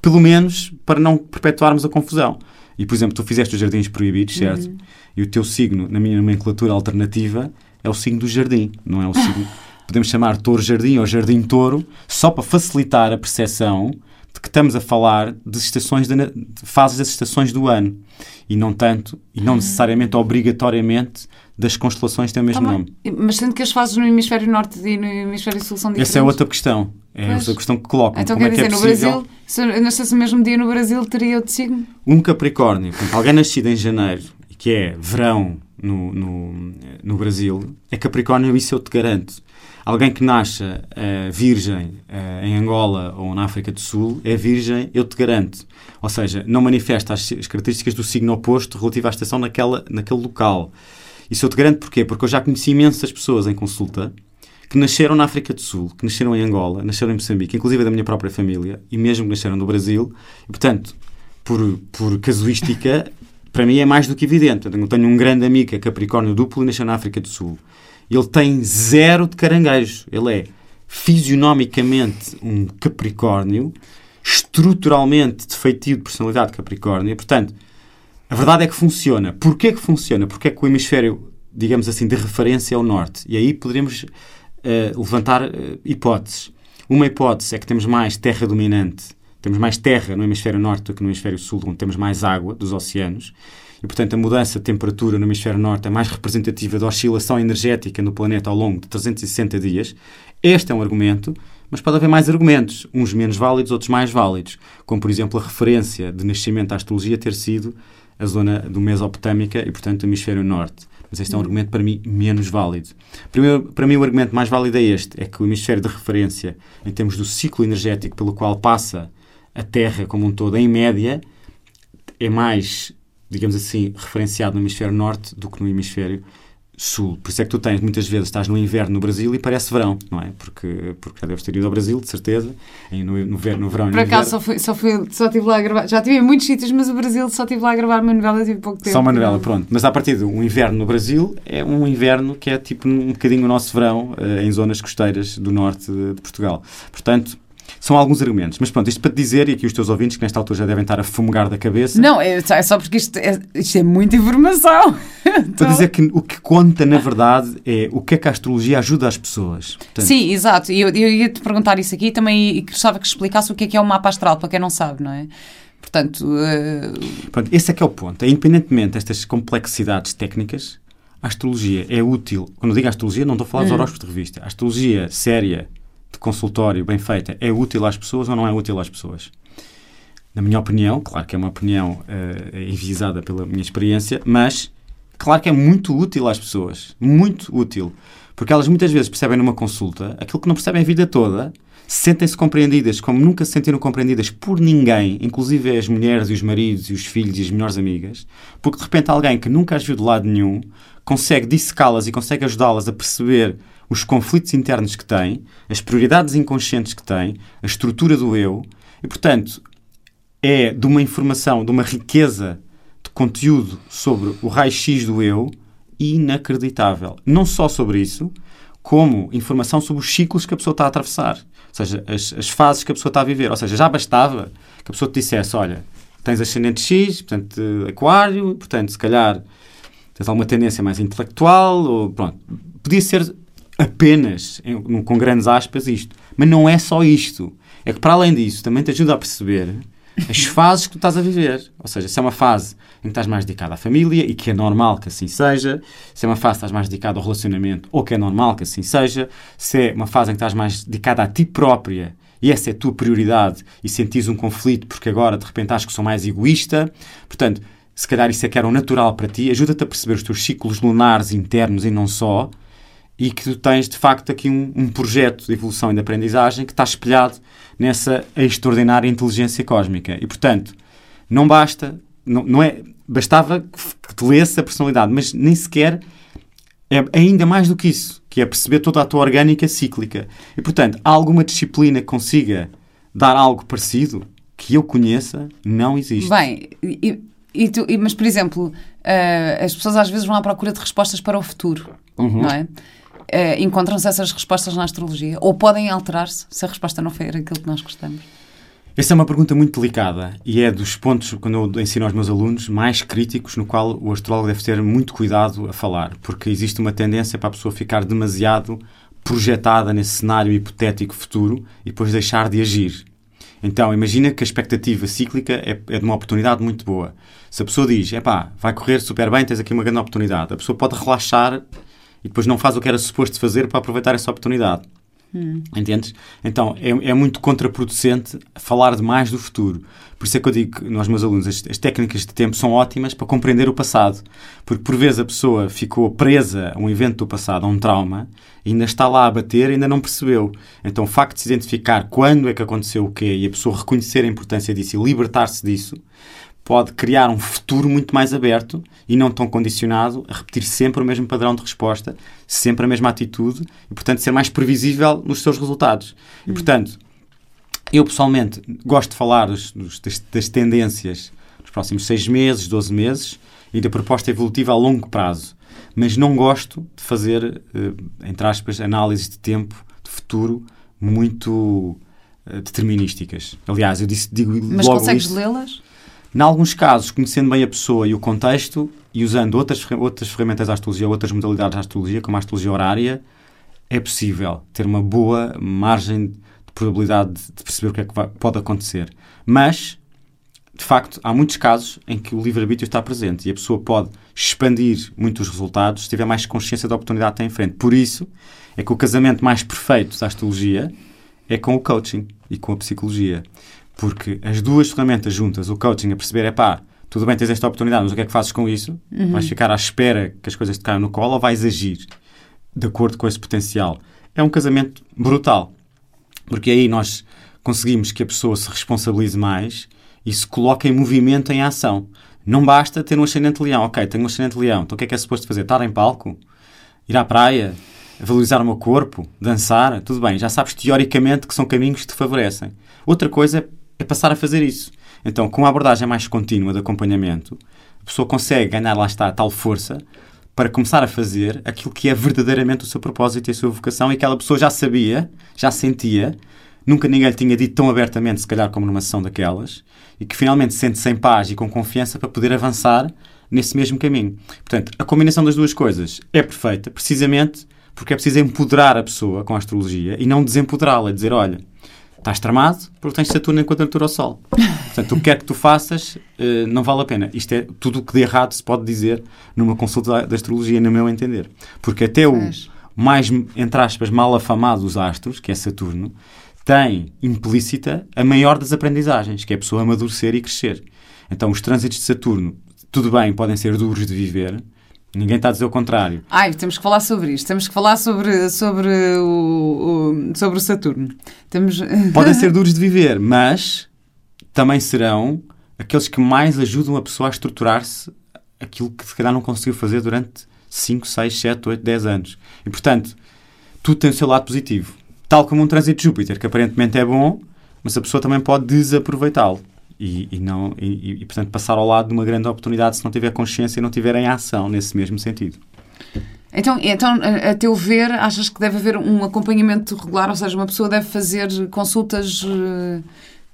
pelo menos para não perpetuarmos a confusão. E, por exemplo, tu fizeste os jardins proibidos, certo? Uhum. E o teu signo, na minha nomenclatura alternativa, é o signo do jardim, não é o signo podemos chamar touro-jardim ou jardim-touro, só para facilitar a percepção de que estamos a falar de estações de, de fases das estações do ano e não tanto e não ah. necessariamente obrigatoriamente das constelações têm o mesmo Tá nome. Mas sendo que as fases no hemisfério norte e no hemisfério sul são diferentes. Essa é outra questão. É Pois. outra questão que colocam. Então Como quer é que dizer, é no possível Brasil, se eu nascesse no mesmo dia no Brasil, teria outro signo? um Capricórnio, alguém nascido em janeiro, que é verão no, no, no Brasil, é Capricórnio, isso eu te garanto. Alguém que nasça eh, virgem eh, em Angola ou na África do Sul é virgem, eu te garanto. Ou seja, não manifesta as, as características do signo oposto relativo à estação naquela, naquele local. Isso eu te garanto porquê? Porque eu já conheci imensas pessoas em consulta que nasceram na África do Sul, que nasceram em Angola, nasceram em Moçambique, inclusive da minha própria família, e mesmo que nasceram no Brasil. E, portanto, por, por casuística, para mim é mais do que evidente. Eu tenho um grande amigo que é Capricórnio duplo e nasceu na África do Sul. Ele tem zero de caranguejo. Ele é fisionomicamente um Capricórnio, estruturalmente defeitivo de personalidade de Capricórnio. Portanto, a verdade é que funciona. Porquê que funciona? Porque é que o hemisfério, digamos assim, de referência é o norte. E aí poderíamos eh, levantar eh, hipóteses. Uma hipótese é que temos mais terra dominante, temos mais terra no hemisfério norte do que no hemisfério sul, onde temos mais água dos oceanos. E, portanto, a mudança de temperatura no hemisfério norte é mais representativa da oscilação energética no planeta ao longo de 360 dias. Este é um argumento, mas pode haver mais argumentos, uns menos válidos, outros mais válidos, como, por exemplo, a referência de nascimento à astrologia ter sido a zona do Mesopotâmica e, portanto, do hemisfério norte. Mas este é um argumento, para mim, menos válido. Primeiro, para mim, o argumento mais válido é este: é que o hemisfério de referência, em termos do ciclo energético pelo qual passa a Terra como um todo, em média, é mais, digamos assim, referenciado no hemisfério norte do que no hemisfério sul. Por isso é que tu tens, muitas vezes, estás no inverno no Brasil e parece verão, não é? Porque, porque já deves ter ido ao Brasil, de certeza, no, no, ver- no verão Por no acaso só, fui, só, fui, só estive lá a gravar. Já estive em muitos sítios, mas o Brasil só estive lá a gravar uma novela tive pouco tempo. Só uma novela, pronto. Mas a partir do inverno no Brasil, é um inverno que é tipo um bocadinho o nosso verão eh, em zonas costeiras do norte de Portugal. Portanto, são alguns argumentos. Mas pronto, isto para te dizer, e aqui os teus ouvintes, que nesta altura já devem estar a fumegar da cabeça, Não, é, é só porque isto é, isto é muita informação. para dizer que o que conta, na verdade, é o que é que a astrologia ajuda as pessoas. Portanto, Sim, exato. E eu, eu ia te perguntar isso aqui também e gostava que explicasse o que é que é o mapa astral, para quem não sabe, não é? Portanto, eh, Pronto, esse é que é o ponto. É, independentemente destas complexidades técnicas, a astrologia é útil. Quando eu digo astrologia, não estou a falar dos Hum. horóscopos de revista. A astrologia séria, de consultório, bem feita, é útil às pessoas ou não é útil às pessoas? Na minha opinião, claro que é uma opinião enviesada pela minha experiência, mas claro que é muito útil às pessoas. Muito útil. Porque elas muitas vezes percebem numa consulta aquilo que não percebem a vida toda, sentem-se compreendidas como nunca se sentiram compreendidas por ninguém, inclusive as mulheres e os maridos e os filhos e as melhores amigas, porque de repente alguém que nunca as viu de lado nenhum consegue dissecá-las e consegue ajudá-las a perceber os conflitos internos que têm, as prioridades inconscientes que têm, a estrutura do eu, e portanto é de uma informação, de uma riqueza de conteúdo sobre o raio-x do eu inacreditável. Não só sobre isso, como informação sobre os ciclos que a pessoa está a atravessar. Ou seja, as, as fases que a pessoa está a viver. Ou seja, já bastava que a pessoa te dissesse, olha, tens ascendente X, portanto, aquário, portanto, se calhar tens alguma tendência mais intelectual, ou pronto. Podia ser apenas, em- com grandes aspas, isto. Mas não é só isto. É que, para além disso, também te ajuda a perceber as fases que tu estás a viver. Ou seja, se é uma fase em que estás mais dedicado à família, e que é normal que assim seja, se é uma fase que estás mais dedicado ao relacionamento, ou que é normal que assim seja, se é uma fase em que estás mais dedicado a ti própria, e essa é a tua prioridade, e sentis um conflito porque agora de repente achas que sou mais egoísta, portanto, se calhar isso é que era o natural para ti, ajuda-te a perceber os teus ciclos lunares internos e não só, e que tu tens de facto aqui um, um projeto de evolução e de aprendizagem que está espelhado nessa extraordinária inteligência cósmica. E portanto, não basta, não, não é, bastava que te lesse a personalidade, mas nem sequer é ainda mais do que isso, que é perceber toda a tua orgânica cíclica. E portanto, há alguma disciplina que consiga dar algo parecido que eu conheça, não existe. bem, e, e tu- e- mas por exemplo, eh, as pessoas às vezes vão à procura de respostas para o futuro, Uhum. não é? Eh, Encontram-se essas respostas na astrologia? Ou podem alterar-se se a resposta não for aquilo que nós gostamos? Essa é uma pergunta muito delicada e é dos pontos, quando eu ensino aos meus alunos, mais críticos no qual o astrólogo deve ter muito cuidado a falar, porque existe uma tendência para a pessoa ficar demasiado projetada nesse cenário hipotético futuro e depois deixar de agir. Então, imagina que a expectativa cíclica é, é de uma oportunidade muito boa. Se a pessoa diz, é pá, vai correr super bem, tens aqui uma grande oportunidade, a pessoa pode relaxar e depois não faz o que era suposto fazer para aproveitar essa oportunidade. Hum. Entendes? Então, é, é, muito contraproducente falar demais do futuro. Por isso é que eu digo que nós, meus alunos, as, as, técnicas de tempo são ótimas para compreender o passado. Porque, por vezes, a pessoa ficou presa a um evento do passado, a um trauma, ainda está lá a bater ainda não percebeu. Então, o facto de se identificar quando é que aconteceu o quê e a pessoa reconhecer a importância disso e libertar-se disso, pode criar um futuro muito mais aberto e não tão condicionado a repetir sempre o mesmo padrão de resposta, sempre a mesma atitude e, portanto, ser mais previsível nos seus resultados. E, portanto, eu pessoalmente gosto de falar dos, dos, das, das, tendências dos próximos seis meses, 12 meses e da proposta evolutiva a longo prazo, mas não gosto de fazer, eh, entre aspas, análises de tempo, de futuro, muito eh, determinísticas. Aliás, eu disse, digo mas logo consegues lê-las? Em alguns casos, conhecendo bem a pessoa e o contexto e usando outras, outras ferramentas da astrologia, outras modalidades da astrologia, como a astrologia horária, é possível ter uma boa margem de probabilidade de perceber o que é que vai, pode acontecer. Mas, de facto, há muitos casos em que o livre-arbítrio está presente e a pessoa pode expandir muito os resultados se tiver mais consciência da oportunidade que tem em frente. Por isso, é que o casamento mais perfeito da astrologia é com o coaching e com a psicologia. Porque as duas ferramentas juntas, o coaching a perceber, é pá, tudo bem, tens esta oportunidade, mas o que é que fazes com isso? Uhum. Vais ficar à espera que as coisas te caiam no colo ou vais agir de acordo com esse potencial? É um casamento brutal. Porque aí nós conseguimos que a pessoa se responsabilize mais e se coloque em movimento, em ação. Não basta ter um ascendente leão. Ok, tenho um ascendente leão. Então o que é que é suposto fazer? Estar em palco? Ir à praia? Valorizar o meu corpo? Dançar? Tudo bem, já sabes teoricamente que são caminhos que te favorecem. Outra coisa é é passar a fazer isso. Então, com uma abordagem mais contínua de acompanhamento, a pessoa consegue ganhar, lá está, tal força para começar a fazer aquilo que é verdadeiramente o seu propósito e a sua vocação e aquela pessoa já sabia, já sentia, nunca ninguém lhe tinha dito tão abertamente, se calhar como numa sessão daquelas, e que finalmente sente-se em paz e com confiança para poder avançar nesse mesmo caminho. Portanto, a combinação das duas coisas é perfeita, precisamente porque é preciso empoderar a pessoa com a astrologia e não desempoderá-la, dizer, olha, estás tramado porque tens Saturno em quadratura ao Sol. Portanto, o que quer que tu faças uh, não vale a pena. Isto é tudo o que de errado se pode dizer numa consulta da astrologia, no meu entender. Porque até o mais, entre aspas, mal afamado dos astros, que é Saturno, tem implícita a maior das aprendizagens, que é a pessoa amadurecer e crescer. Então, os trânsitos de Saturno, tudo bem, podem ser duros de viver, Ninguém está a dizer o contrário. Ai, temos que falar sobre isto. Temos que falar sobre, sobre, o, o sobre o Saturno. Temos... Podem ser duros de viver, mas também serão aqueles que mais ajudam a pessoa a estruturar-se aquilo que se calhar não conseguiu fazer durante 5, 6, 7, 8, 10 anos. E, portanto, tudo tem o seu lado positivo. Tal como um trânsito de Júpiter, que aparentemente é bom, mas a pessoa também pode desaproveitá-lo e, e não, e, e, portanto, passar ao lado de uma grande oportunidade se não tiver consciência e não tiver em ação nesse mesmo sentido. Então, então, a teu ver, achas que deve haver um acompanhamento regular, ou seja, uma pessoa deve fazer consultas. Uh,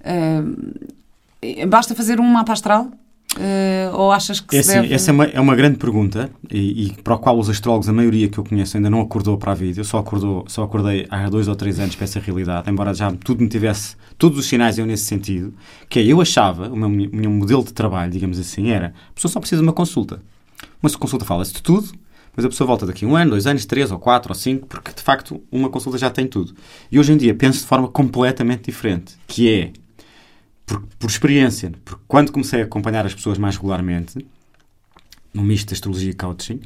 uh, basta fazer um mapa astral? Uh, ou achas que Esse, deve... Essa é uma, é uma grande pergunta e, e, para a qual os astrólogos, a maioria que eu conheço, ainda não acordou para a vida. Eu só, acordou, só acordei há dois ou três anos para essa realidade, embora já tudo me tivesse, todos os sinais iam nesse sentido, que é, eu achava, o meu, meu modelo de trabalho, digamos assim, era, a pessoa só precisa de uma consulta. Uma consulta fala-se de tudo, mas a pessoa volta daqui um ano, dois anos, três ou quatro ou cinco, porque de facto uma consulta já tem tudo. E hoje em dia penso de forma completamente diferente, que é por, por experiência, porque quando comecei a acompanhar as pessoas mais regularmente, no misto de astrologia e coaching,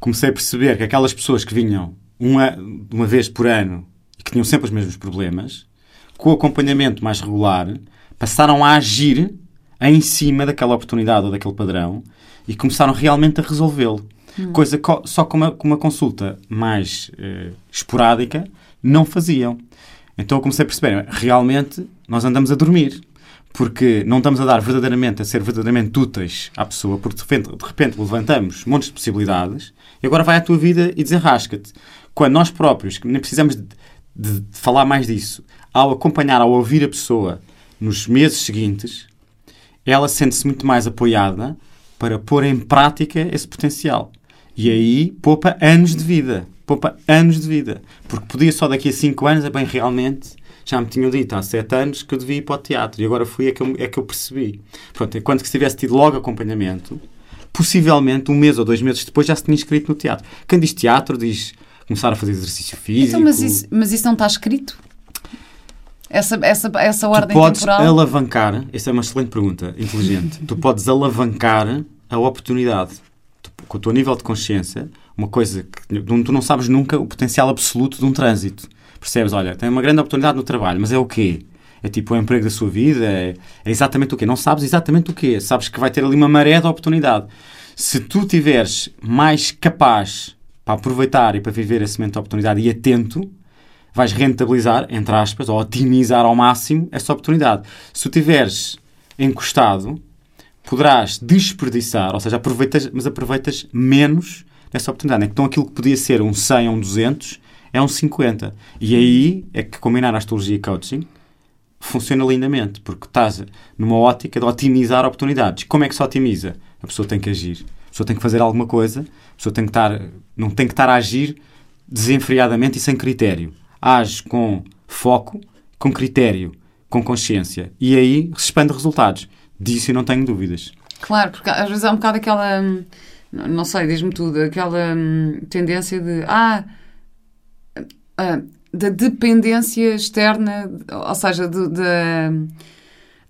comecei a perceber que aquelas pessoas que vinham uma, uma vez por ano e que tinham sempre os mesmos problemas, com o acompanhamento mais regular, passaram a agir em cima daquela oportunidade ou daquele padrão e começaram realmente a resolvê-lo. Hum. Coisa que só com uma, com uma consulta mais eh, esporádica não faziam. Então eu comecei a perceber, realmente nós andamos a dormir. Porque não estamos a dar verdadeiramente, a ser verdadeiramente úteis à pessoa, porque de repente, de repente levantamos montes de possibilidades e agora vai à tua vida e desenrasca-te. Quando nós próprios, que nem precisamos de, de, de falar mais disso, ao acompanhar, ao ouvir a pessoa nos meses seguintes, ela sente-se muito mais apoiada para pôr em prática esse potencial. E aí poupa anos de vida poupa anos de vida. Porque podia só daqui a 5 anos, é bem, realmente já me tinham dito há sete anos que eu devia ir para o teatro e agora fui é que eu, é que eu percebi. Pronto, enquanto que se tivesse tido logo acompanhamento, possivelmente um mês ou dois meses depois já se tinha inscrito no teatro. Quem diz teatro diz começar a fazer exercício físico. Então, mas, isso, mas isso não está escrito? Essa, essa, essa ordem tu podes temporal? alavancar, essa é uma excelente pergunta, inteligente. tu podes alavancar a oportunidade. Tu, com o teu nível de consciência, uma coisa que tu não sabes nunca o potencial absoluto de um trânsito. Percebes? Olha, tem uma grande oportunidade no trabalho, mas é o quê? É tipo o emprego da sua vida? É, é exatamente o quê? Não sabes exatamente o quê? Sabes que vai ter ali uma maré de oportunidade. Se tu tiveres mais capaz para aproveitar e para viver esse momento de oportunidade e atento, vais rentabilizar, entre aspas, ou otimizar ao máximo essa oportunidade. Se tu tiveres encostado, poderás desperdiçar, ou seja, aproveitas, mas aproveitas menos dessa oportunidade. Então aquilo que podia ser um 100 ou um 200 é um 50. E aí é que combinar a astrologia e coaching funciona lindamente, porque estás numa ótica de otimizar oportunidades. Como é que se otimiza? A pessoa tem que agir. A pessoa tem que fazer alguma coisa, a pessoa tem que estar, não tem que estar a agir desenfreadamente e sem critério. Age com foco, com critério, com consciência. E aí expande resultados. Disso eu não tenho dúvidas. Claro, porque às vezes há um bocado aquela. Não sei, diz-me tudo. Aquela hum, tendência de. Ah. ah, da dependência externa, ou seja, de. de-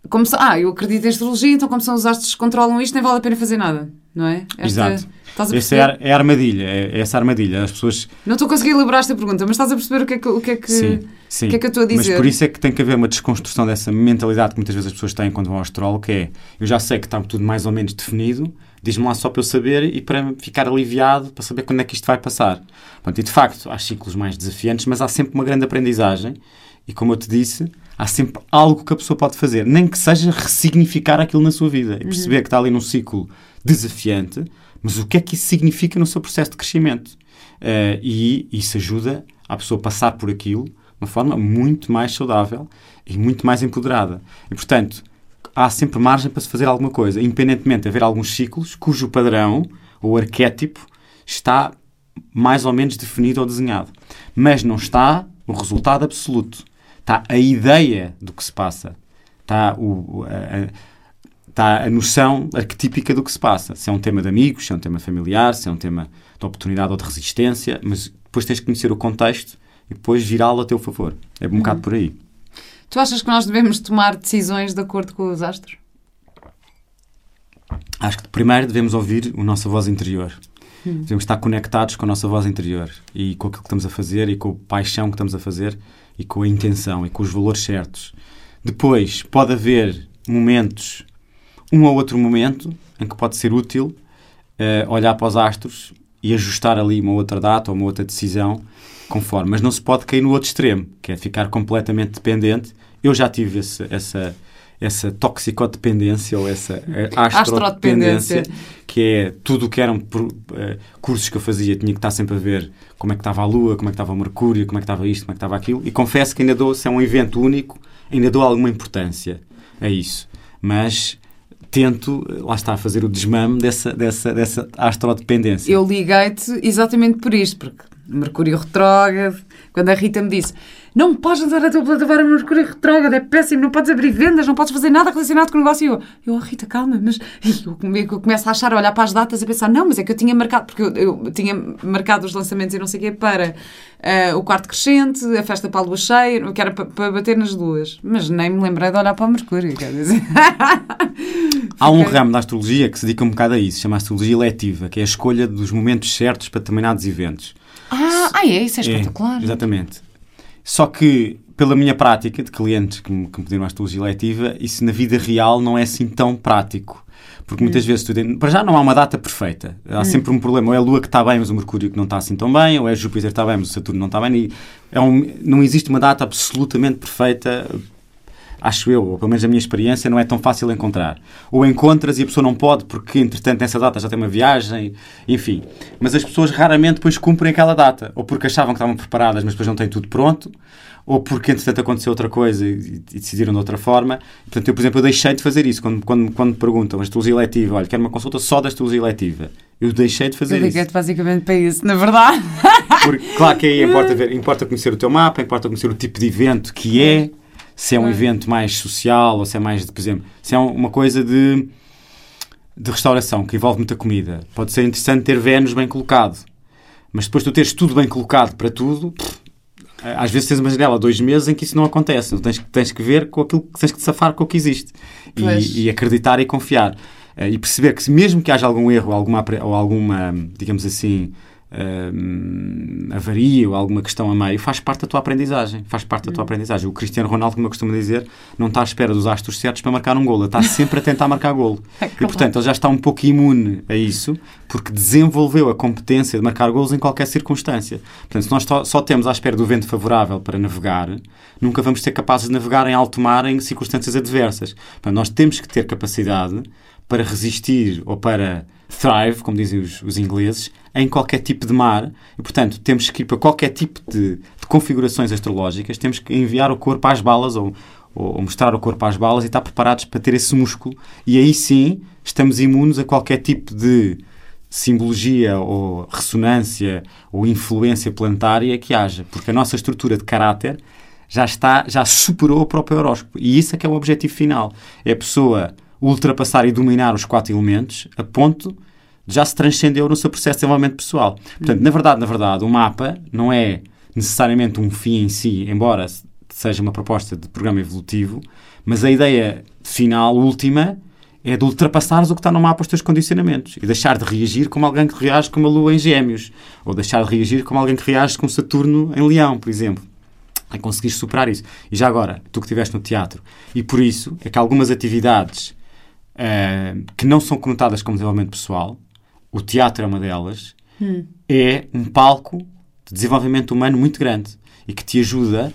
como se, ah, eu acredito em astrologia, então como são os astros que controlam isto, nem vale a pena fazer nada, não é? Exato. Estás a Essa é a, é a armadilha, é, é essa armadilha. As pessoas. Não estou a conseguir elaborar esta pergunta, mas estás a perceber o que é que, o que, é que, sim, sim. o que é que eu estou a Mas dizer? por isso é que tem que haver uma desconstrução dessa mentalidade que muitas vezes as pessoas têm quando vão ao astrólogo, que é eu já sei que está tudo mais ou menos definido, diz-me lá só para eu saber e para ficar aliviado, para saber quando é que isto vai passar. Pronto, e de facto, há ciclos mais desafiantes, mas há sempre uma grande aprendizagem e, como eu te disse, há sempre algo que a pessoa pode fazer, nem que seja ressignificar aquilo na sua vida e perceber que está ali num ciclo desafiante, mas o que é que isso significa no seu processo de crescimento? Eh, e isso ajuda a pessoa a passar por aquilo de uma forma muito mais saudável e muito mais empoderada. E, portanto, há sempre margem para se fazer alguma coisa, independentemente de haver alguns ciclos cujo padrão ou arquétipo está mais ou menos definido ou desenhado. Mas não está o resultado absoluto. Está a ideia do que se passa. Está, o, a, está a noção arquetípica do que se passa. Se é um tema de amigos, se é um tema familiar, se é um tema de oportunidade ou de resistência, mas depois tens que conhecer o contexto e depois virá-lo a teu favor. É um bocado por aí. Tu achas que nós devemos tomar decisões de acordo com os astros? Acho que primeiro devemos ouvir a nossa voz interior. Devemos estar conectados com a nossa voz interior e com aquilo que estamos a fazer e com a paixão que estamos a fazer e com a intenção e com os valores certos. Depois, pode haver momentos, um ou outro momento, em que pode ser útil eh, olhar para os astros e ajustar ali uma outra data ou uma outra decisão conforme. Mas não se pode cair no outro extremo, que é ficar completamente dependente. Eu já tive esse- essa, essa toxicodependência ou essa eh, astrodependência, que é tudo o que eram eh, cursos que eu fazia, tinha que estar sempre a ver como é que estava a Lua, como é que estava o Mercúrio, como é que estava isto, como é que estava aquilo. E confesso que ainda dou, se é um evento único, ainda dou alguma importância a isso. Mas tento, eh, lá está, a fazer o desmame dessa, dessa, dessa astrodependência. Eu liguei-te exatamente por isto, porque Mercúrio retrógrado, quando a Rita me disse não podes usar a tua plataforma Mercúrio retrógrado, é péssimo, não podes abrir vendas, não podes fazer nada relacionado com o negócio. E eu, eu oh, Rita, calma, mas eu, eu começo a achar, a olhar para as datas e a pensar, não, mas é que eu tinha marcado, porque eu, eu tinha marcado os lançamentos e não sei o quê para eh, o quarto crescente, a festa para a lua cheia, que era para, para bater nas luas. Mas nem me lembrei de olhar para o Mercúrio, quer dizer. Há um Fiquei- ramo da astrologia que se dedica um bocado a isso, chama astrologia eletiva, que é a escolha dos momentos certos para determinados eventos. ah, ah, é, isso é espetacular. É, exatamente. Só que, pela minha prática de clientes que me, que me pediram a astrologia eletiva, isso na vida real não é assim tão prático. Porque muitas vezes, tu, para já não há uma data perfeita. Há sempre um problema. Ou é a Lua que está bem, mas o Mercúrio que não está assim tão bem, ou é Júpiter que está bem, mas o Saturno não está bem. E é um- não existe uma data absolutamente perfeita acho eu, ou pelo menos a minha experiência, não é tão fácil encontrar. Ou encontras e a pessoa não pode porque, entretanto, nessa data já tem uma viagem, enfim. Mas as pessoas raramente depois cumprem aquela data. Ou porque achavam que estavam preparadas, mas depois não têm tudo pronto. Ou porque, entretanto, aconteceu outra coisa e, e decidiram de outra forma. Portanto, eu, por exemplo, eu deixei de fazer isso. Quando, quando, quando me perguntam a astrologia eletiva, olha, quero uma consulta só da astrologia eletiva. Eu deixei de Eu fazer isso. liguei-te basicamente para isso, na verdade. Porque, claro que aí importa, ver, importa conhecer o teu mapa, importa conhecer o tipo de evento que é, se é um evento mais social ou se é mais, por exemplo, se é uma coisa de, de restauração que envolve muita comida. Pode ser interessante ter Vênus bem colocado. Mas depois tu teres tudo bem colocado para tudo, às vezes tens uma janela dois meses em que isso não acontece. Então tens, tens que ver com aquilo que tens que te safar com o que existe. E, e, acreditar e confiar. Eh, e perceber que mesmo que haja algum erro alguma, ou alguma, digamos assim, avaria ou alguma questão a meio, faz parte da tua aprendizagem. Faz parte da tua hum. aprendizagem. O Cristiano Ronaldo, como eu costumo dizer, não está à espera dos astros certos para marcar um golo. Ele está sempre a tentar marcar golo. e, portanto, ele já está um pouco imune a isso, porque desenvolveu a competência de marcar golos em qualquer circunstância. Portanto, se nós só temos à espera do vento favorável para navegar, nunca vamos ser capazes de navegar em alto mar em circunstâncias adversas. Portanto, nós temos que ter capacidade para resistir ou para thrive, como dizem os, os, ingleses, em qualquer tipo de mar. E, portanto, temos que ir para qualquer tipo de, de configurações astrológicas, temos que enviar o corpo às balas ou, ou, mostrar o corpo às balas e estar preparados para ter esse músculo. E aí sim estamos imunes a qualquer tipo de simbologia ou ressonância ou influência planetária que haja, porque a nossa estrutura de caráter já está, já superou o próprio horóscopo. E isso é que é o objetivo final. É a pessoa ultrapassar e dominar os quatro elementos a ponto já se transcendeu no seu processo de desenvolvimento pessoal. Portanto, na verdade, na verdade, o mapa não é necessariamente um fim em si, embora seja uma proposta de programa evolutivo, mas a ideia final, última, é de ultrapassares o que está no mapa, os teus condicionamentos, e deixar de reagir como alguém que reage com uma lua em gêmeos, ou deixar de reagir como alguém que reage com Saturno em leão, por exemplo. É conseguir superar isso. E já agora, tu que estiveste no teatro, e por isso é que algumas atividades uh, que não são conotadas como desenvolvimento pessoal, o teatro é uma delas, hum. é um palco de desenvolvimento humano muito grande e que te ajuda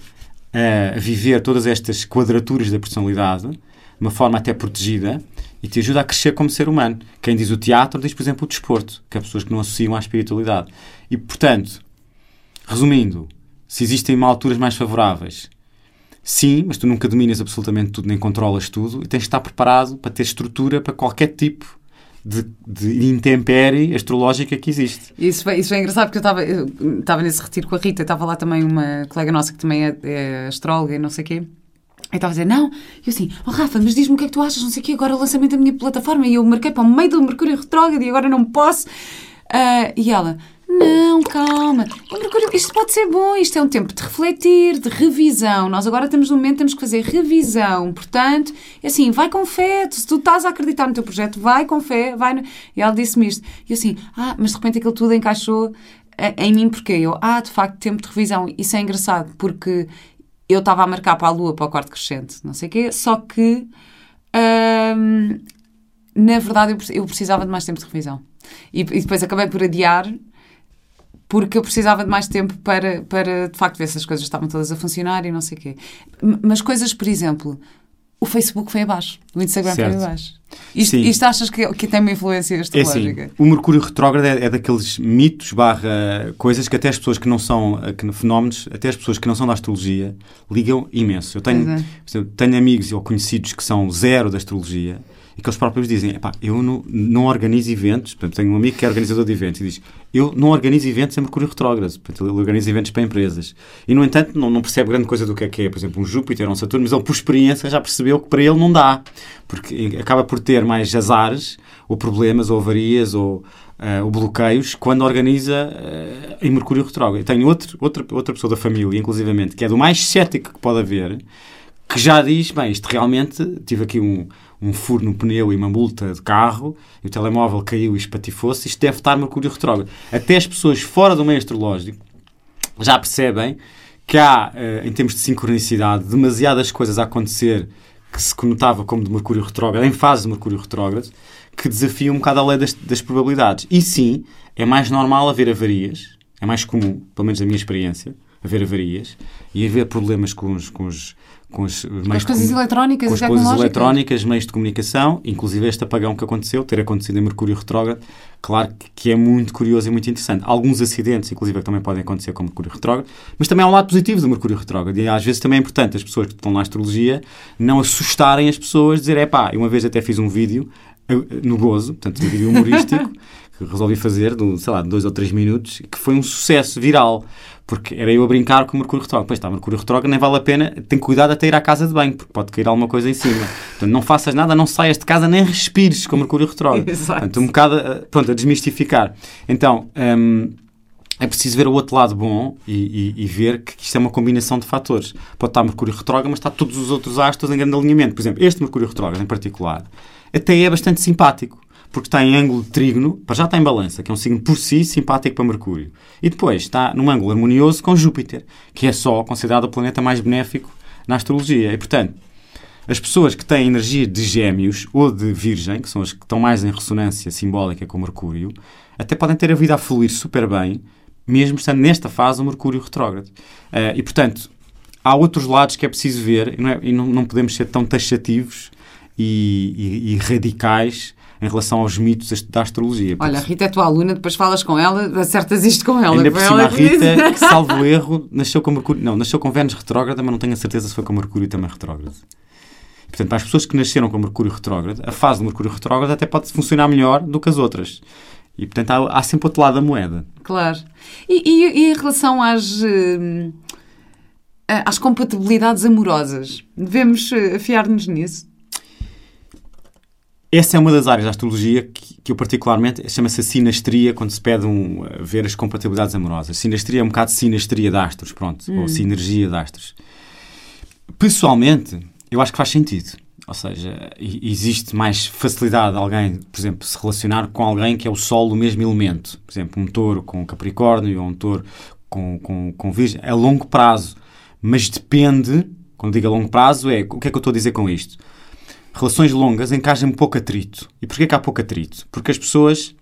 a viver todas estas quadraturas da personalidade de uma forma até protegida e te ajuda a crescer como ser humano. Quem diz o teatro diz, por exemplo, o desporto, que há pessoas que não associam à espiritualidade. E, portanto, resumindo, se existem alturas mais favoráveis Sim, mas tu nunca dominas absolutamente tudo, nem controlas tudo e tens de estar preparado para ter estrutura para qualquer tipo de, de intempérie astrológica que existe. Isso, isso é engraçado porque eu estava nesse retiro com a Rita, estava lá também uma colega nossa que também é, é astróloga e não sei o quê. E estava a dizer, não, e eu assim, oh Rafa, mas diz-me o que é que tu achas, não sei o quê, agora o lançamento da minha plataforma e eu marquei para o meio do Mercúrio Retrógrado e agora não posso. Uh, e ela, não, calma. Mercúrio, isto pode ser bom, isto é um tempo de refletir, de revisão. Nós agora temos um momento, temos que fazer revisão. Portanto, é assim, vai com fé. Se tu estás a acreditar no teu projeto, vai com fé. Vai no... E ela disse-me isto. E assim, ah, mas de repente aquilo tudo encaixou eh, em mim porque eu, ah, de facto, tempo de revisão. Isso é engraçado, porque eu estava a marcar para a Lua, para o quarto crescente, não sei o quê, só que, hum, na verdade, eu precisava de mais tempo de revisão. E, e depois acabei por adiar porque eu precisava de mais tempo para, para de facto ver se as coisas estavam todas a funcionar e não sei o quê. Mas coisas, por exemplo, o Facebook foi abaixo, o Instagram certo. foi abaixo. Isto, isto achas que, que tem uma influência astrológica? É assim, o Mercúrio retrógrado é, é, daqueles mitos barra coisas que até as pessoas que não são que, fenómenos, até as pessoas que não são da astrologia ligam imenso. Eu tenho, é. tenho amigos ou conhecidos que são zero da astrologia e que eles próprios dizem, eu não, não organizo eventos, portanto, tenho um amigo que é organizador de eventos e diz, eu não organizo eventos em Mercúrio retrógrado, portanto, ele organiza eventos para empresas. E, no entanto, não, não percebe grande coisa do que é que é, por exemplo, um Júpiter ou um Saturno, mas ele, por experiência, já percebeu que para ele não dá, porque acaba por ter mais azares, ou problemas, ou avarias, ou, uh, bloqueios, quando organiza uh, em Mercúrio retrógrado. Eu tenho outro, outra, outra pessoa da família, inclusivamente, que é do mais cético que pode haver, que já diz, bem, isto realmente, tive aqui um, um furo no pneu e uma multa de carro, e o telemóvel caiu e espatifou-se, isto deve estar Mercúrio retrógrado. Até as pessoas fora do meio astrológico já percebem que há, eh, em termos de sincronicidade, demasiadas coisas a acontecer que se conotava como de Mercúrio retrógrado, em fase de Mercúrio retrógrado, que desafiam um bocado a lei das, das probabilidades. E sim, é mais normal haver avarias, é mais comum, pelo menos na minha experiência, haver avarias e haver problemas com os, com os, com os, com as coisas com, eletrónicas com as coisas eletrónicas, meios de comunicação, inclusive este apagão que aconteceu, ter acontecido em Mercúrio retrógrado, claro que é muito curioso e muito interessante. Alguns acidentes, inclusive, que também podem acontecer com Mercúrio retrógrado, mas também há um lado positivo do Mercúrio retrógrado e às vezes também é importante as pessoas que estão na astrologia não assustarem as pessoas, dizer, é pá, uma vez até fiz um vídeo no gozo, portanto, um vídeo humorístico, que resolvi fazer, de, sei lá, de dois ou três minutos, que foi um sucesso viral. Porque era eu a brincar com o Mercúrio Retrógrado. Pois está, Mercúrio Retrógrado nem vale a pena, tem cuidado até ir à casa de banho, porque pode cair alguma coisa em cima. Portanto, não faças nada, não saias de casa, nem respires com o Mercúrio Retrógrado. Exato. Portanto, um bocado, eh, pronto, a desmistificar. Então, hum, é preciso ver o outro lado bom e, e- e ver que isto é uma combinação de fatores. Pode estar Mercúrio retrógrado, mas está todos os outros astros em grande alinhamento. Por exemplo, este Mercúrio retrógrado em particular até é bastante simpático, porque está em ângulo de trígono, para já está em balança, que é um signo por si simpático para Mercúrio. E depois está num ângulo harmonioso com Júpiter, que é só considerado o planeta mais benéfico na astrologia. E, portanto, as pessoas que têm energia de gêmeos ou de virgem, que são as que estão mais em ressonância simbólica com Mercúrio, até podem ter a vida a fluir super bem, mesmo estando nesta fase o Mercúrio retrógrado. Eh, e, portanto, há outros lados que é preciso ver e não, é- e não- não podemos ser tão taxativos e, e- e radicais em relação aos mitos da astrologia. Olha, a Rita é tua aluna, depois falas com ela, acertas isto com ela. Ainda por cima, a. Rita, que salvo erro, nasceu com Mercúrio. Não, nasceu com Vênus retrógrada, mas não tenho a certeza se foi com Mercúrio também retrógrado. Portanto, para as pessoas que nasceram com Mercúrio retrógrado, a fase do Mercúrio retrógrado até pode funcionar melhor do que as outras. E, portanto, há, há sempre outro lado da moeda. Claro. E, e- e em relação às, a- às compatibilidades amorosas, devemos eh, afiar-nos nisso? Essa é uma das áreas da astrologia que, que eu particularmente chama-se sinastria, quando se pede um, a ver as compatibilidades amorosas. Sinastria é um bocado sinastria de astros, pronto, ou sinergia de astros. Pessoalmente, eu acho que faz sentido. Ou seja, existe mais facilidade de alguém, por exemplo, se relacionar com alguém que é o Sol do mesmo elemento. Por exemplo, um touro com Capricórnio ou um touro com, com, com Virgem, a longo prazo. Mas depende, quando digo a longo prazo, é o que é que eu estou a dizer com isto? Relações longas encajam pouco atrito. E porquê que há pouco atrito? Porque as pessoas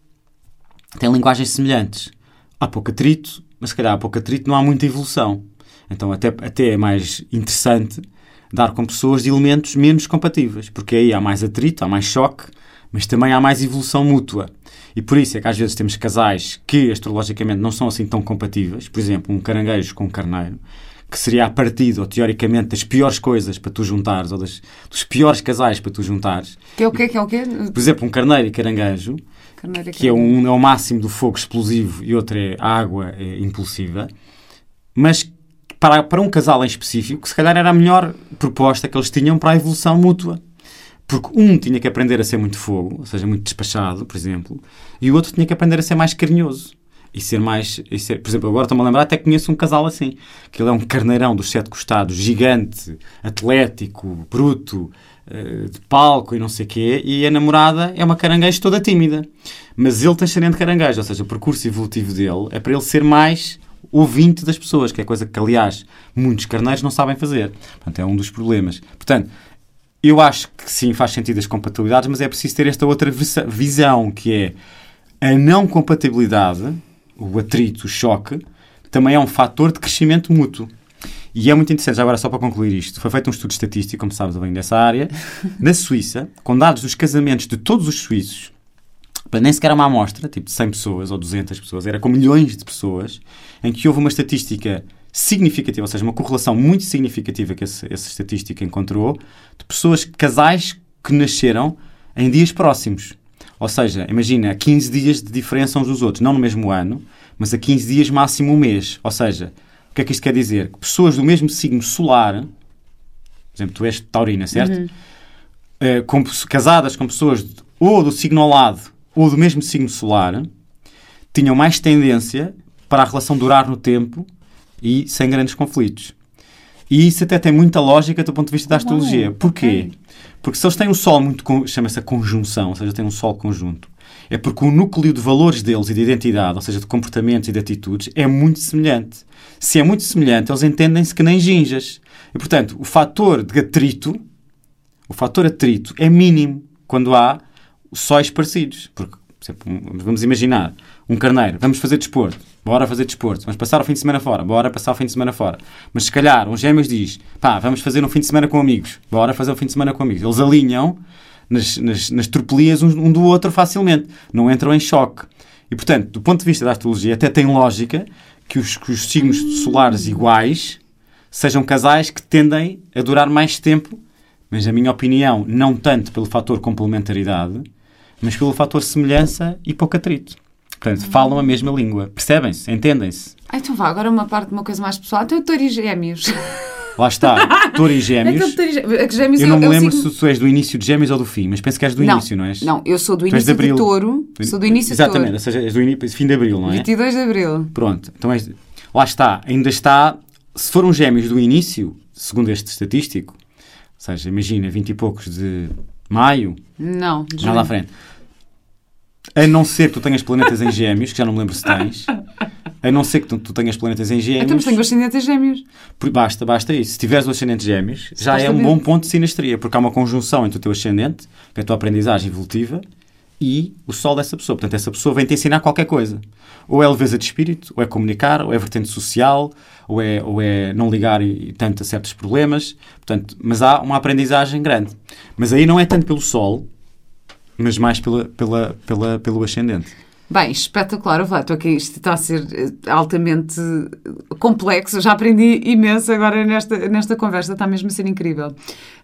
têm linguagens semelhantes. Há pouco atrito, mas se calhar há pouco atrito não há muita evolução. Então até, até é mais interessante dar com pessoas de elementos menos compatíveis, porque aí há mais atrito, há mais choque, mas também há mais evolução mútua. E por isso é que às vezes temos casais que astrologicamente não são assim tão compatíveis, por exemplo, um caranguejo com um carneiro, que seria a partir, ou teoricamente, das piores coisas para tu juntares, ou das, dos piores casais para tu juntares. Que é o quê? Que é o quê? Por exemplo, um carneiro e caranguejo, Carneiro que é um é o máximo do fogo explosivo e outro é a água é, impulsiva, mas para, para um casal em específico, se calhar era a melhor proposta que eles tinham para a evolução mútua. Porque um tinha que aprender a ser muito fogo, ou seja, muito despachado, por exemplo, e o outro tinha que aprender a ser mais carinhoso. E ser mais. E ser, por exemplo, agora estou-me a lembrar, até conheço um casal assim, que ele é um carneirão dos sete costados, gigante, atlético, bruto, eh, de palco e não sei o quê, e a namorada é uma caranguejo toda tímida. Mas ele tem xerente de caranguejo, ou seja, o percurso evolutivo dele é para ele ser mais ouvinte das pessoas, que é coisa que, aliás, muitos carneiros não sabem fazer. Portanto, é um dos problemas. Portanto, eu acho que sim, faz sentido as compatibilidades, mas é preciso ter esta outra visão, que é a não compatibilidade, o atrito, o choque, também é um fator de crescimento mútuo. E é muito interessante, agora só para concluir isto, foi feito um estudo estatístico, como sabes, eu venho dessa área, na Suíça, com dados dos casamentos de todos os suíços, nem sequer uma amostra, tipo de 100 pessoas ou 200 pessoas, era com milhões de pessoas, em que houve uma estatística significativa, ou seja, uma correlação muito significativa que esse- essa estatística encontrou, de pessoas, casais que nasceram em dias próximos. Ou seja, imagina, 15 dias de diferença uns dos outros, não no mesmo ano, mas a 15 dias máximo um mês. Ou seja, o que é que isto quer dizer? Que pessoas do mesmo signo solar, por exemplo, tu és taurina, certo? Eh, com casadas com pessoas de- ou do signo ao lado ou do mesmo signo solar, tinham mais tendência para a relação durar no tempo e sem grandes conflitos. E isso até tem muita lógica do ponto de vista da astrologia. Porquê? Porque se eles têm um Sol muito. chama-se a conjunção, ou seja, têm um Sol conjunto, é porque o núcleo de valores deles e de identidade, ou seja, de comportamentos e de atitudes, é muito semelhante. Se é muito semelhante, eles entendem-se que nem ginjas. E, portanto, o fator de atrito, o fator atrito, é mínimo quando há sóis parecidos. Porque, por exemplo, vamos imaginar um carneiro, vamos fazer desporto, bora fazer desporto, vamos passar o fim de semana fora, bora passar o fim de semana fora. Mas se calhar um gêmeos diz, pá, vamos fazer um fim de semana com amigos, bora fazer um fim de semana com amigos. Eles alinham nas, nas, nas tropelias um, do outro facilmente, não entram em choque. E, portanto, do ponto de vista da astrologia, até tem lógica que os, que os signos solares iguais sejam casais que tendem a durar mais tempo, mas, na minha opinião, não tanto pelo fator complementaridade, mas pelo fator semelhança e pouco atrito. Portanto, falam a mesma língua. Percebem-se? Entendem-se? Ah, então vá, agora uma parte de uma coisa mais pessoal. Então, Touro e Gêmeos. Lá está, Touro e Gêmeos. Touro e Gêmeos. É que Gêmeos Eu não é me lembro signo- se tu és do início de Gêmeos ou do fim, mas penso que és do Não, início, não és? Não, eu sou do de início de abril. Touro. Sou do início de Exatamente, Touro. ou seja, és do início, fim de abril, não é? 22 de Abril. Pronto, então és, lá está, ainda está, se foram gêmeos do início, segundo este estatístico, ou seja, imagina, 20 e poucos de maio, Não, de nada à frente. A não ser que tu tenhas planetas em gêmeos, que já não me lembro se tens, a não ser que tu, tu tenhas planetas em Então, mas gêmeos, tenho ascendentes gêmeos. por- basta, basta isso. Se tiveres o ascendente gêmeos, já é um bom ponto de sinastria, porque há uma conjunção entre o teu ascendente, que é a tua aprendizagem evolutiva, e o sol dessa pessoa. Portanto, essa pessoa vem te ensinar qualquer coisa. Ou é leveza de espírito, ou é comunicar, ou é vertente social, ou é, ou é não ligar e, e tanto a certos problemas. Portanto, mas há uma aprendizagem grande. Mas aí não é tanto pelo sol, mas mais pela, pela, pela, pelo ascendente. Bem, espetacular. Vá, estou aqui, isto está a ser eh, altamente eh, complexo. Já aprendi imenso agora nesta, nesta conversa, está mesmo a ser incrível.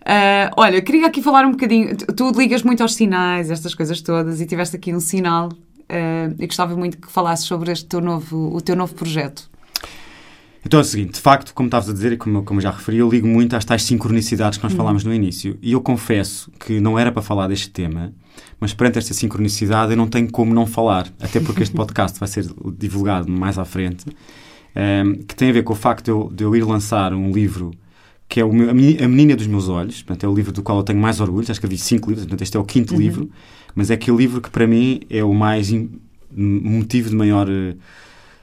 Ah, olha, queria aqui falar um bocadinho. Tu, tu ligas muito aos sinais, estas coisas todas, e tiveste aqui um sinal. ah, e gostava muito que falasses sobre este teu novo, o teu novo projeto. Então é o seguinte, de facto, como estavas a dizer e como, como já referi, eu ligo muito às tais sincronicidades que nós falámos no início. E eu confesso que não era para falar deste tema, mas perante esta sincronicidade eu não tenho como não falar, até porque este podcast vai ser divulgado mais à frente, ehm, que tem a ver com o facto de eu, de eu ir lançar um livro que é meu- a meni- a Menina dos Meus Olhos, portanto é o livro do qual eu tenho mais orgulho, já escrevi cinco livros, portanto este é o quinto livro, mas é aquele livro que para mim é o mais motivo de maior... eh,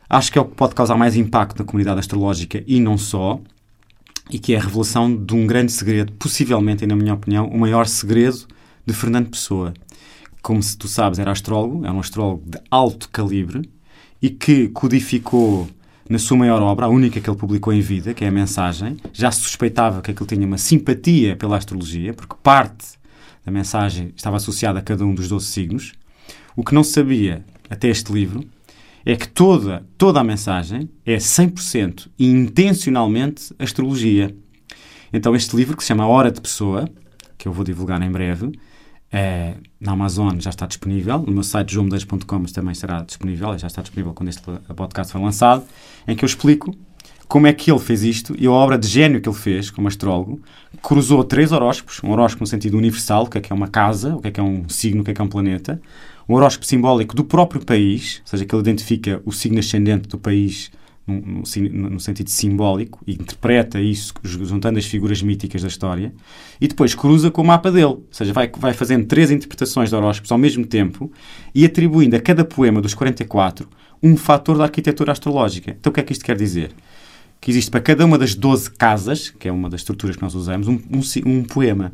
acho que é o que pode causar mais impacto na comunidade astrológica e não só, e que é a revelação de um grande segredo, possivelmente, e na minha opinião, o maior segredo de Fernando Pessoa. Como se tu sabes, era astrólogo, era um astrólogo de alto calibre e que codificou na sua maior obra, a única que ele publicou em vida, que é a Mensagem, já se suspeitava que aquele tinha uma simpatia pela astrologia, porque parte da mensagem estava associada a cada um dos 12 signos. O que não se sabia até este livro é que toda, toda a mensagem é 100% e intencionalmente astrologia. Então este livro, que se chama Hora de Pessoa, que eu vou divulgar em breve, eh, na Amazon já está disponível, no meu site joomedeiros.com também será disponível, já está disponível quando este podcast for lançado, em que eu explico como é que ele fez isto e a obra de gênio que ele fez como astrólogo cruzou três horóscopos, um horóscopo no sentido universal, o que é que é uma casa, o que é que é um signo, o que é que é um planeta, um horóscopo simbólico do próprio país, ou seja, que ele identifica o signo ascendente do país no, sentido simbólico e interpreta isso juntando as figuras míticas da história e depois cruza com o mapa dele, ou seja, vai, vai fazendo três interpretações de horóscopos ao mesmo tempo e atribuindo a cada poema dos 44 um fator da arquitetura astrológica. Então o que é que isto quer dizer? Que existe para cada uma das 12 casas, que é uma das estruturas que nós usamos, um, um, um poema.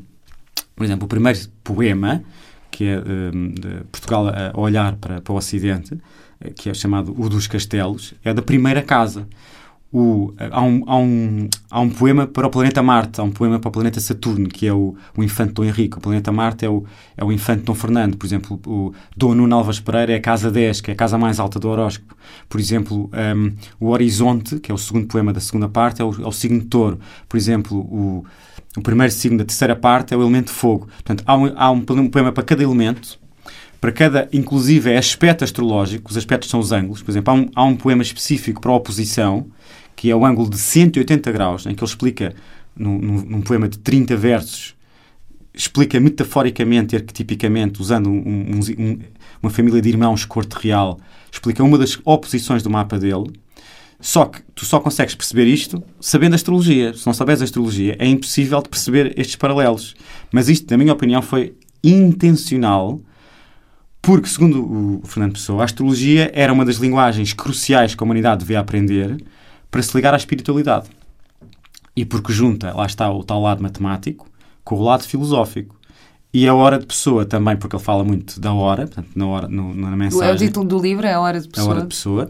Por exemplo, o primeiro poema, que é hum, de Portugal a olhar para, para o Ocidente, eh, que é chamado O dos Castelos, é da primeira casa. O, há, um, há, um, há um poema para o planeta Marte, há um poema para o planeta Saturno, que é o, o Infante Dom Henrique. O planeta Marte é o, é o Infante Dom Fernando. Por exemplo, o Dom Nuno Alves Pereira é a casa 10, que é a casa mais alta do horóscopo. Por exemplo, um, o Horizonte, que é o segundo poema da segunda parte, é o, é o signo de touro. Por exemplo, o, o primeiro signo da terceira parte é o elemento fogo. Portanto, há um, há um poema para cada elemento, para cada, inclusive, é aspecto astrológico, os aspectos são os ângulos. Por exemplo, há um, há um poema específico para a oposição, que é o ângulo de 180 graus, em que ele explica, num, num, num poema de 30 versos, explica metaforicamente arquetipicamente, usando um- um- um- uma família de irmãos corte real, explica uma das oposições do mapa dele. Só que tu só consegues perceber isto sabendo astrologia. Se não souberes astrologia, é impossível de perceber estes paralelos. Mas isto, na minha opinião, foi intencional, porque, segundo o Fernando Pessoa, a astrologia era uma das linguagens cruciais que a humanidade devia aprender para se ligar à espiritualidade. E porque junta, lá está, o tal lado matemático com o lado filosófico. E a hora de pessoa também, porque ele fala muito da hora, portanto, na, hora, no- na mensagem. É o título do livro, é a hora de A pessoa. hora de pessoa.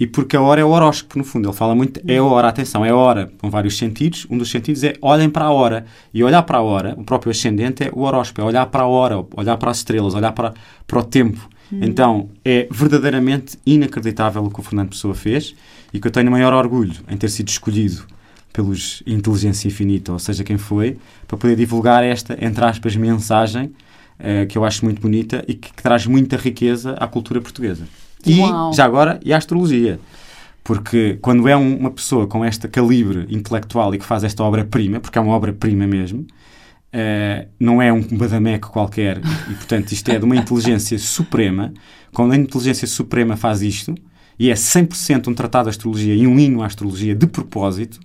E porque a hora é o horóscopo, no fundo. Ele fala muito, é a hora, atenção, é a hora, com vários sentidos. Um dos sentidos é olhem para a hora. E olhar para a hora, o próprio ascendente é o horóscopo, é olhar para a hora, olhar para as estrelas, olhar para, para o tempo. Então, é verdadeiramente inacreditável o que o Fernando Pessoa fez e que eu tenho o maior orgulho em ter sido escolhido pelos Inteligência Infinita, ou seja, quem foi, para poder divulgar esta, entre aspas, mensagem uh, que eu acho muito bonita e que, que, traz muita riqueza à cultura portuguesa. E, Uau. já agora, e à astrologia. Porque quando é um, uma pessoa com este calibre intelectual e que faz esta obra-prima, porque é uma obra-prima mesmo, uh, não é um badameco qualquer, e portanto isto é de uma inteligência suprema. Quando a inteligência suprema faz isto, e é 100% um tratado de astrologia e um hino à astrologia de propósito,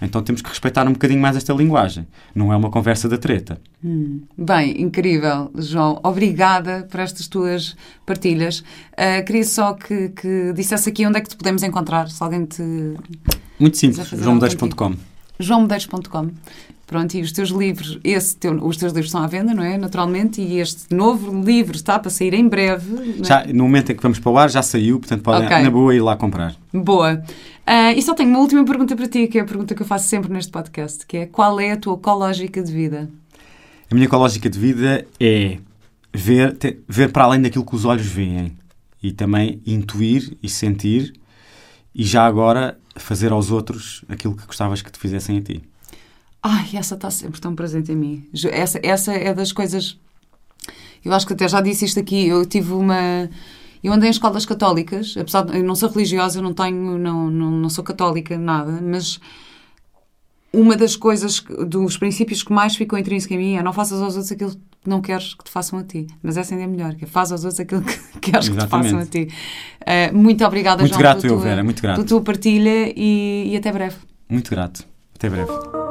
então temos que respeitar um bocadinho mais esta linguagem. Não é uma conversa da treta. Hum. Bem, incrível, João. Obrigada por estas tuas partilhas. Uh, queria só que, que dissesse aqui onde é que te podemos encontrar, se alguém te. Muito simples, joãomedeiros.com. joãomedeiros.com. Pronto, e os teus livros, esse teu, os teus livros estão à venda, não é? Naturalmente, e este novo livro está para sair em breve. É? Já, no momento em que vamos para o ar, já saiu, portanto podem, okay. na boa, ir lá comprar. Boa. Uh, e só tenho uma última pergunta para ti, que é a pergunta que eu faço sempre neste podcast, que é qual é a tua ecológica de vida? A minha ecológica de vida é ver, ter, ver para além daquilo que os olhos veem e também intuir e sentir e já agora fazer aos outros aquilo que gostavas que te fizessem a ti. Ai, essa está sempre tão presente em mim. Essa, essa é das coisas. Eu acho que até já disse isto aqui. Eu tive uma. Eu andei em escolas católicas, apesar de eu não ser religiosa, eu não tenho, não, não, não sou católica, nada, mas uma das coisas, dos princípios que mais ficou intrínseco em mim é não faças aos outros aquilo que não queres que te façam a ti. Mas essa ainda é melhor, que é faz aos outros aquilo que queres Exatamente. que te façam a ti. Uh, muito obrigada, muito João, grato, pela, eu, tua, Vera, muito grato. pela tua partilha e, e até breve. Muito grato. Até breve.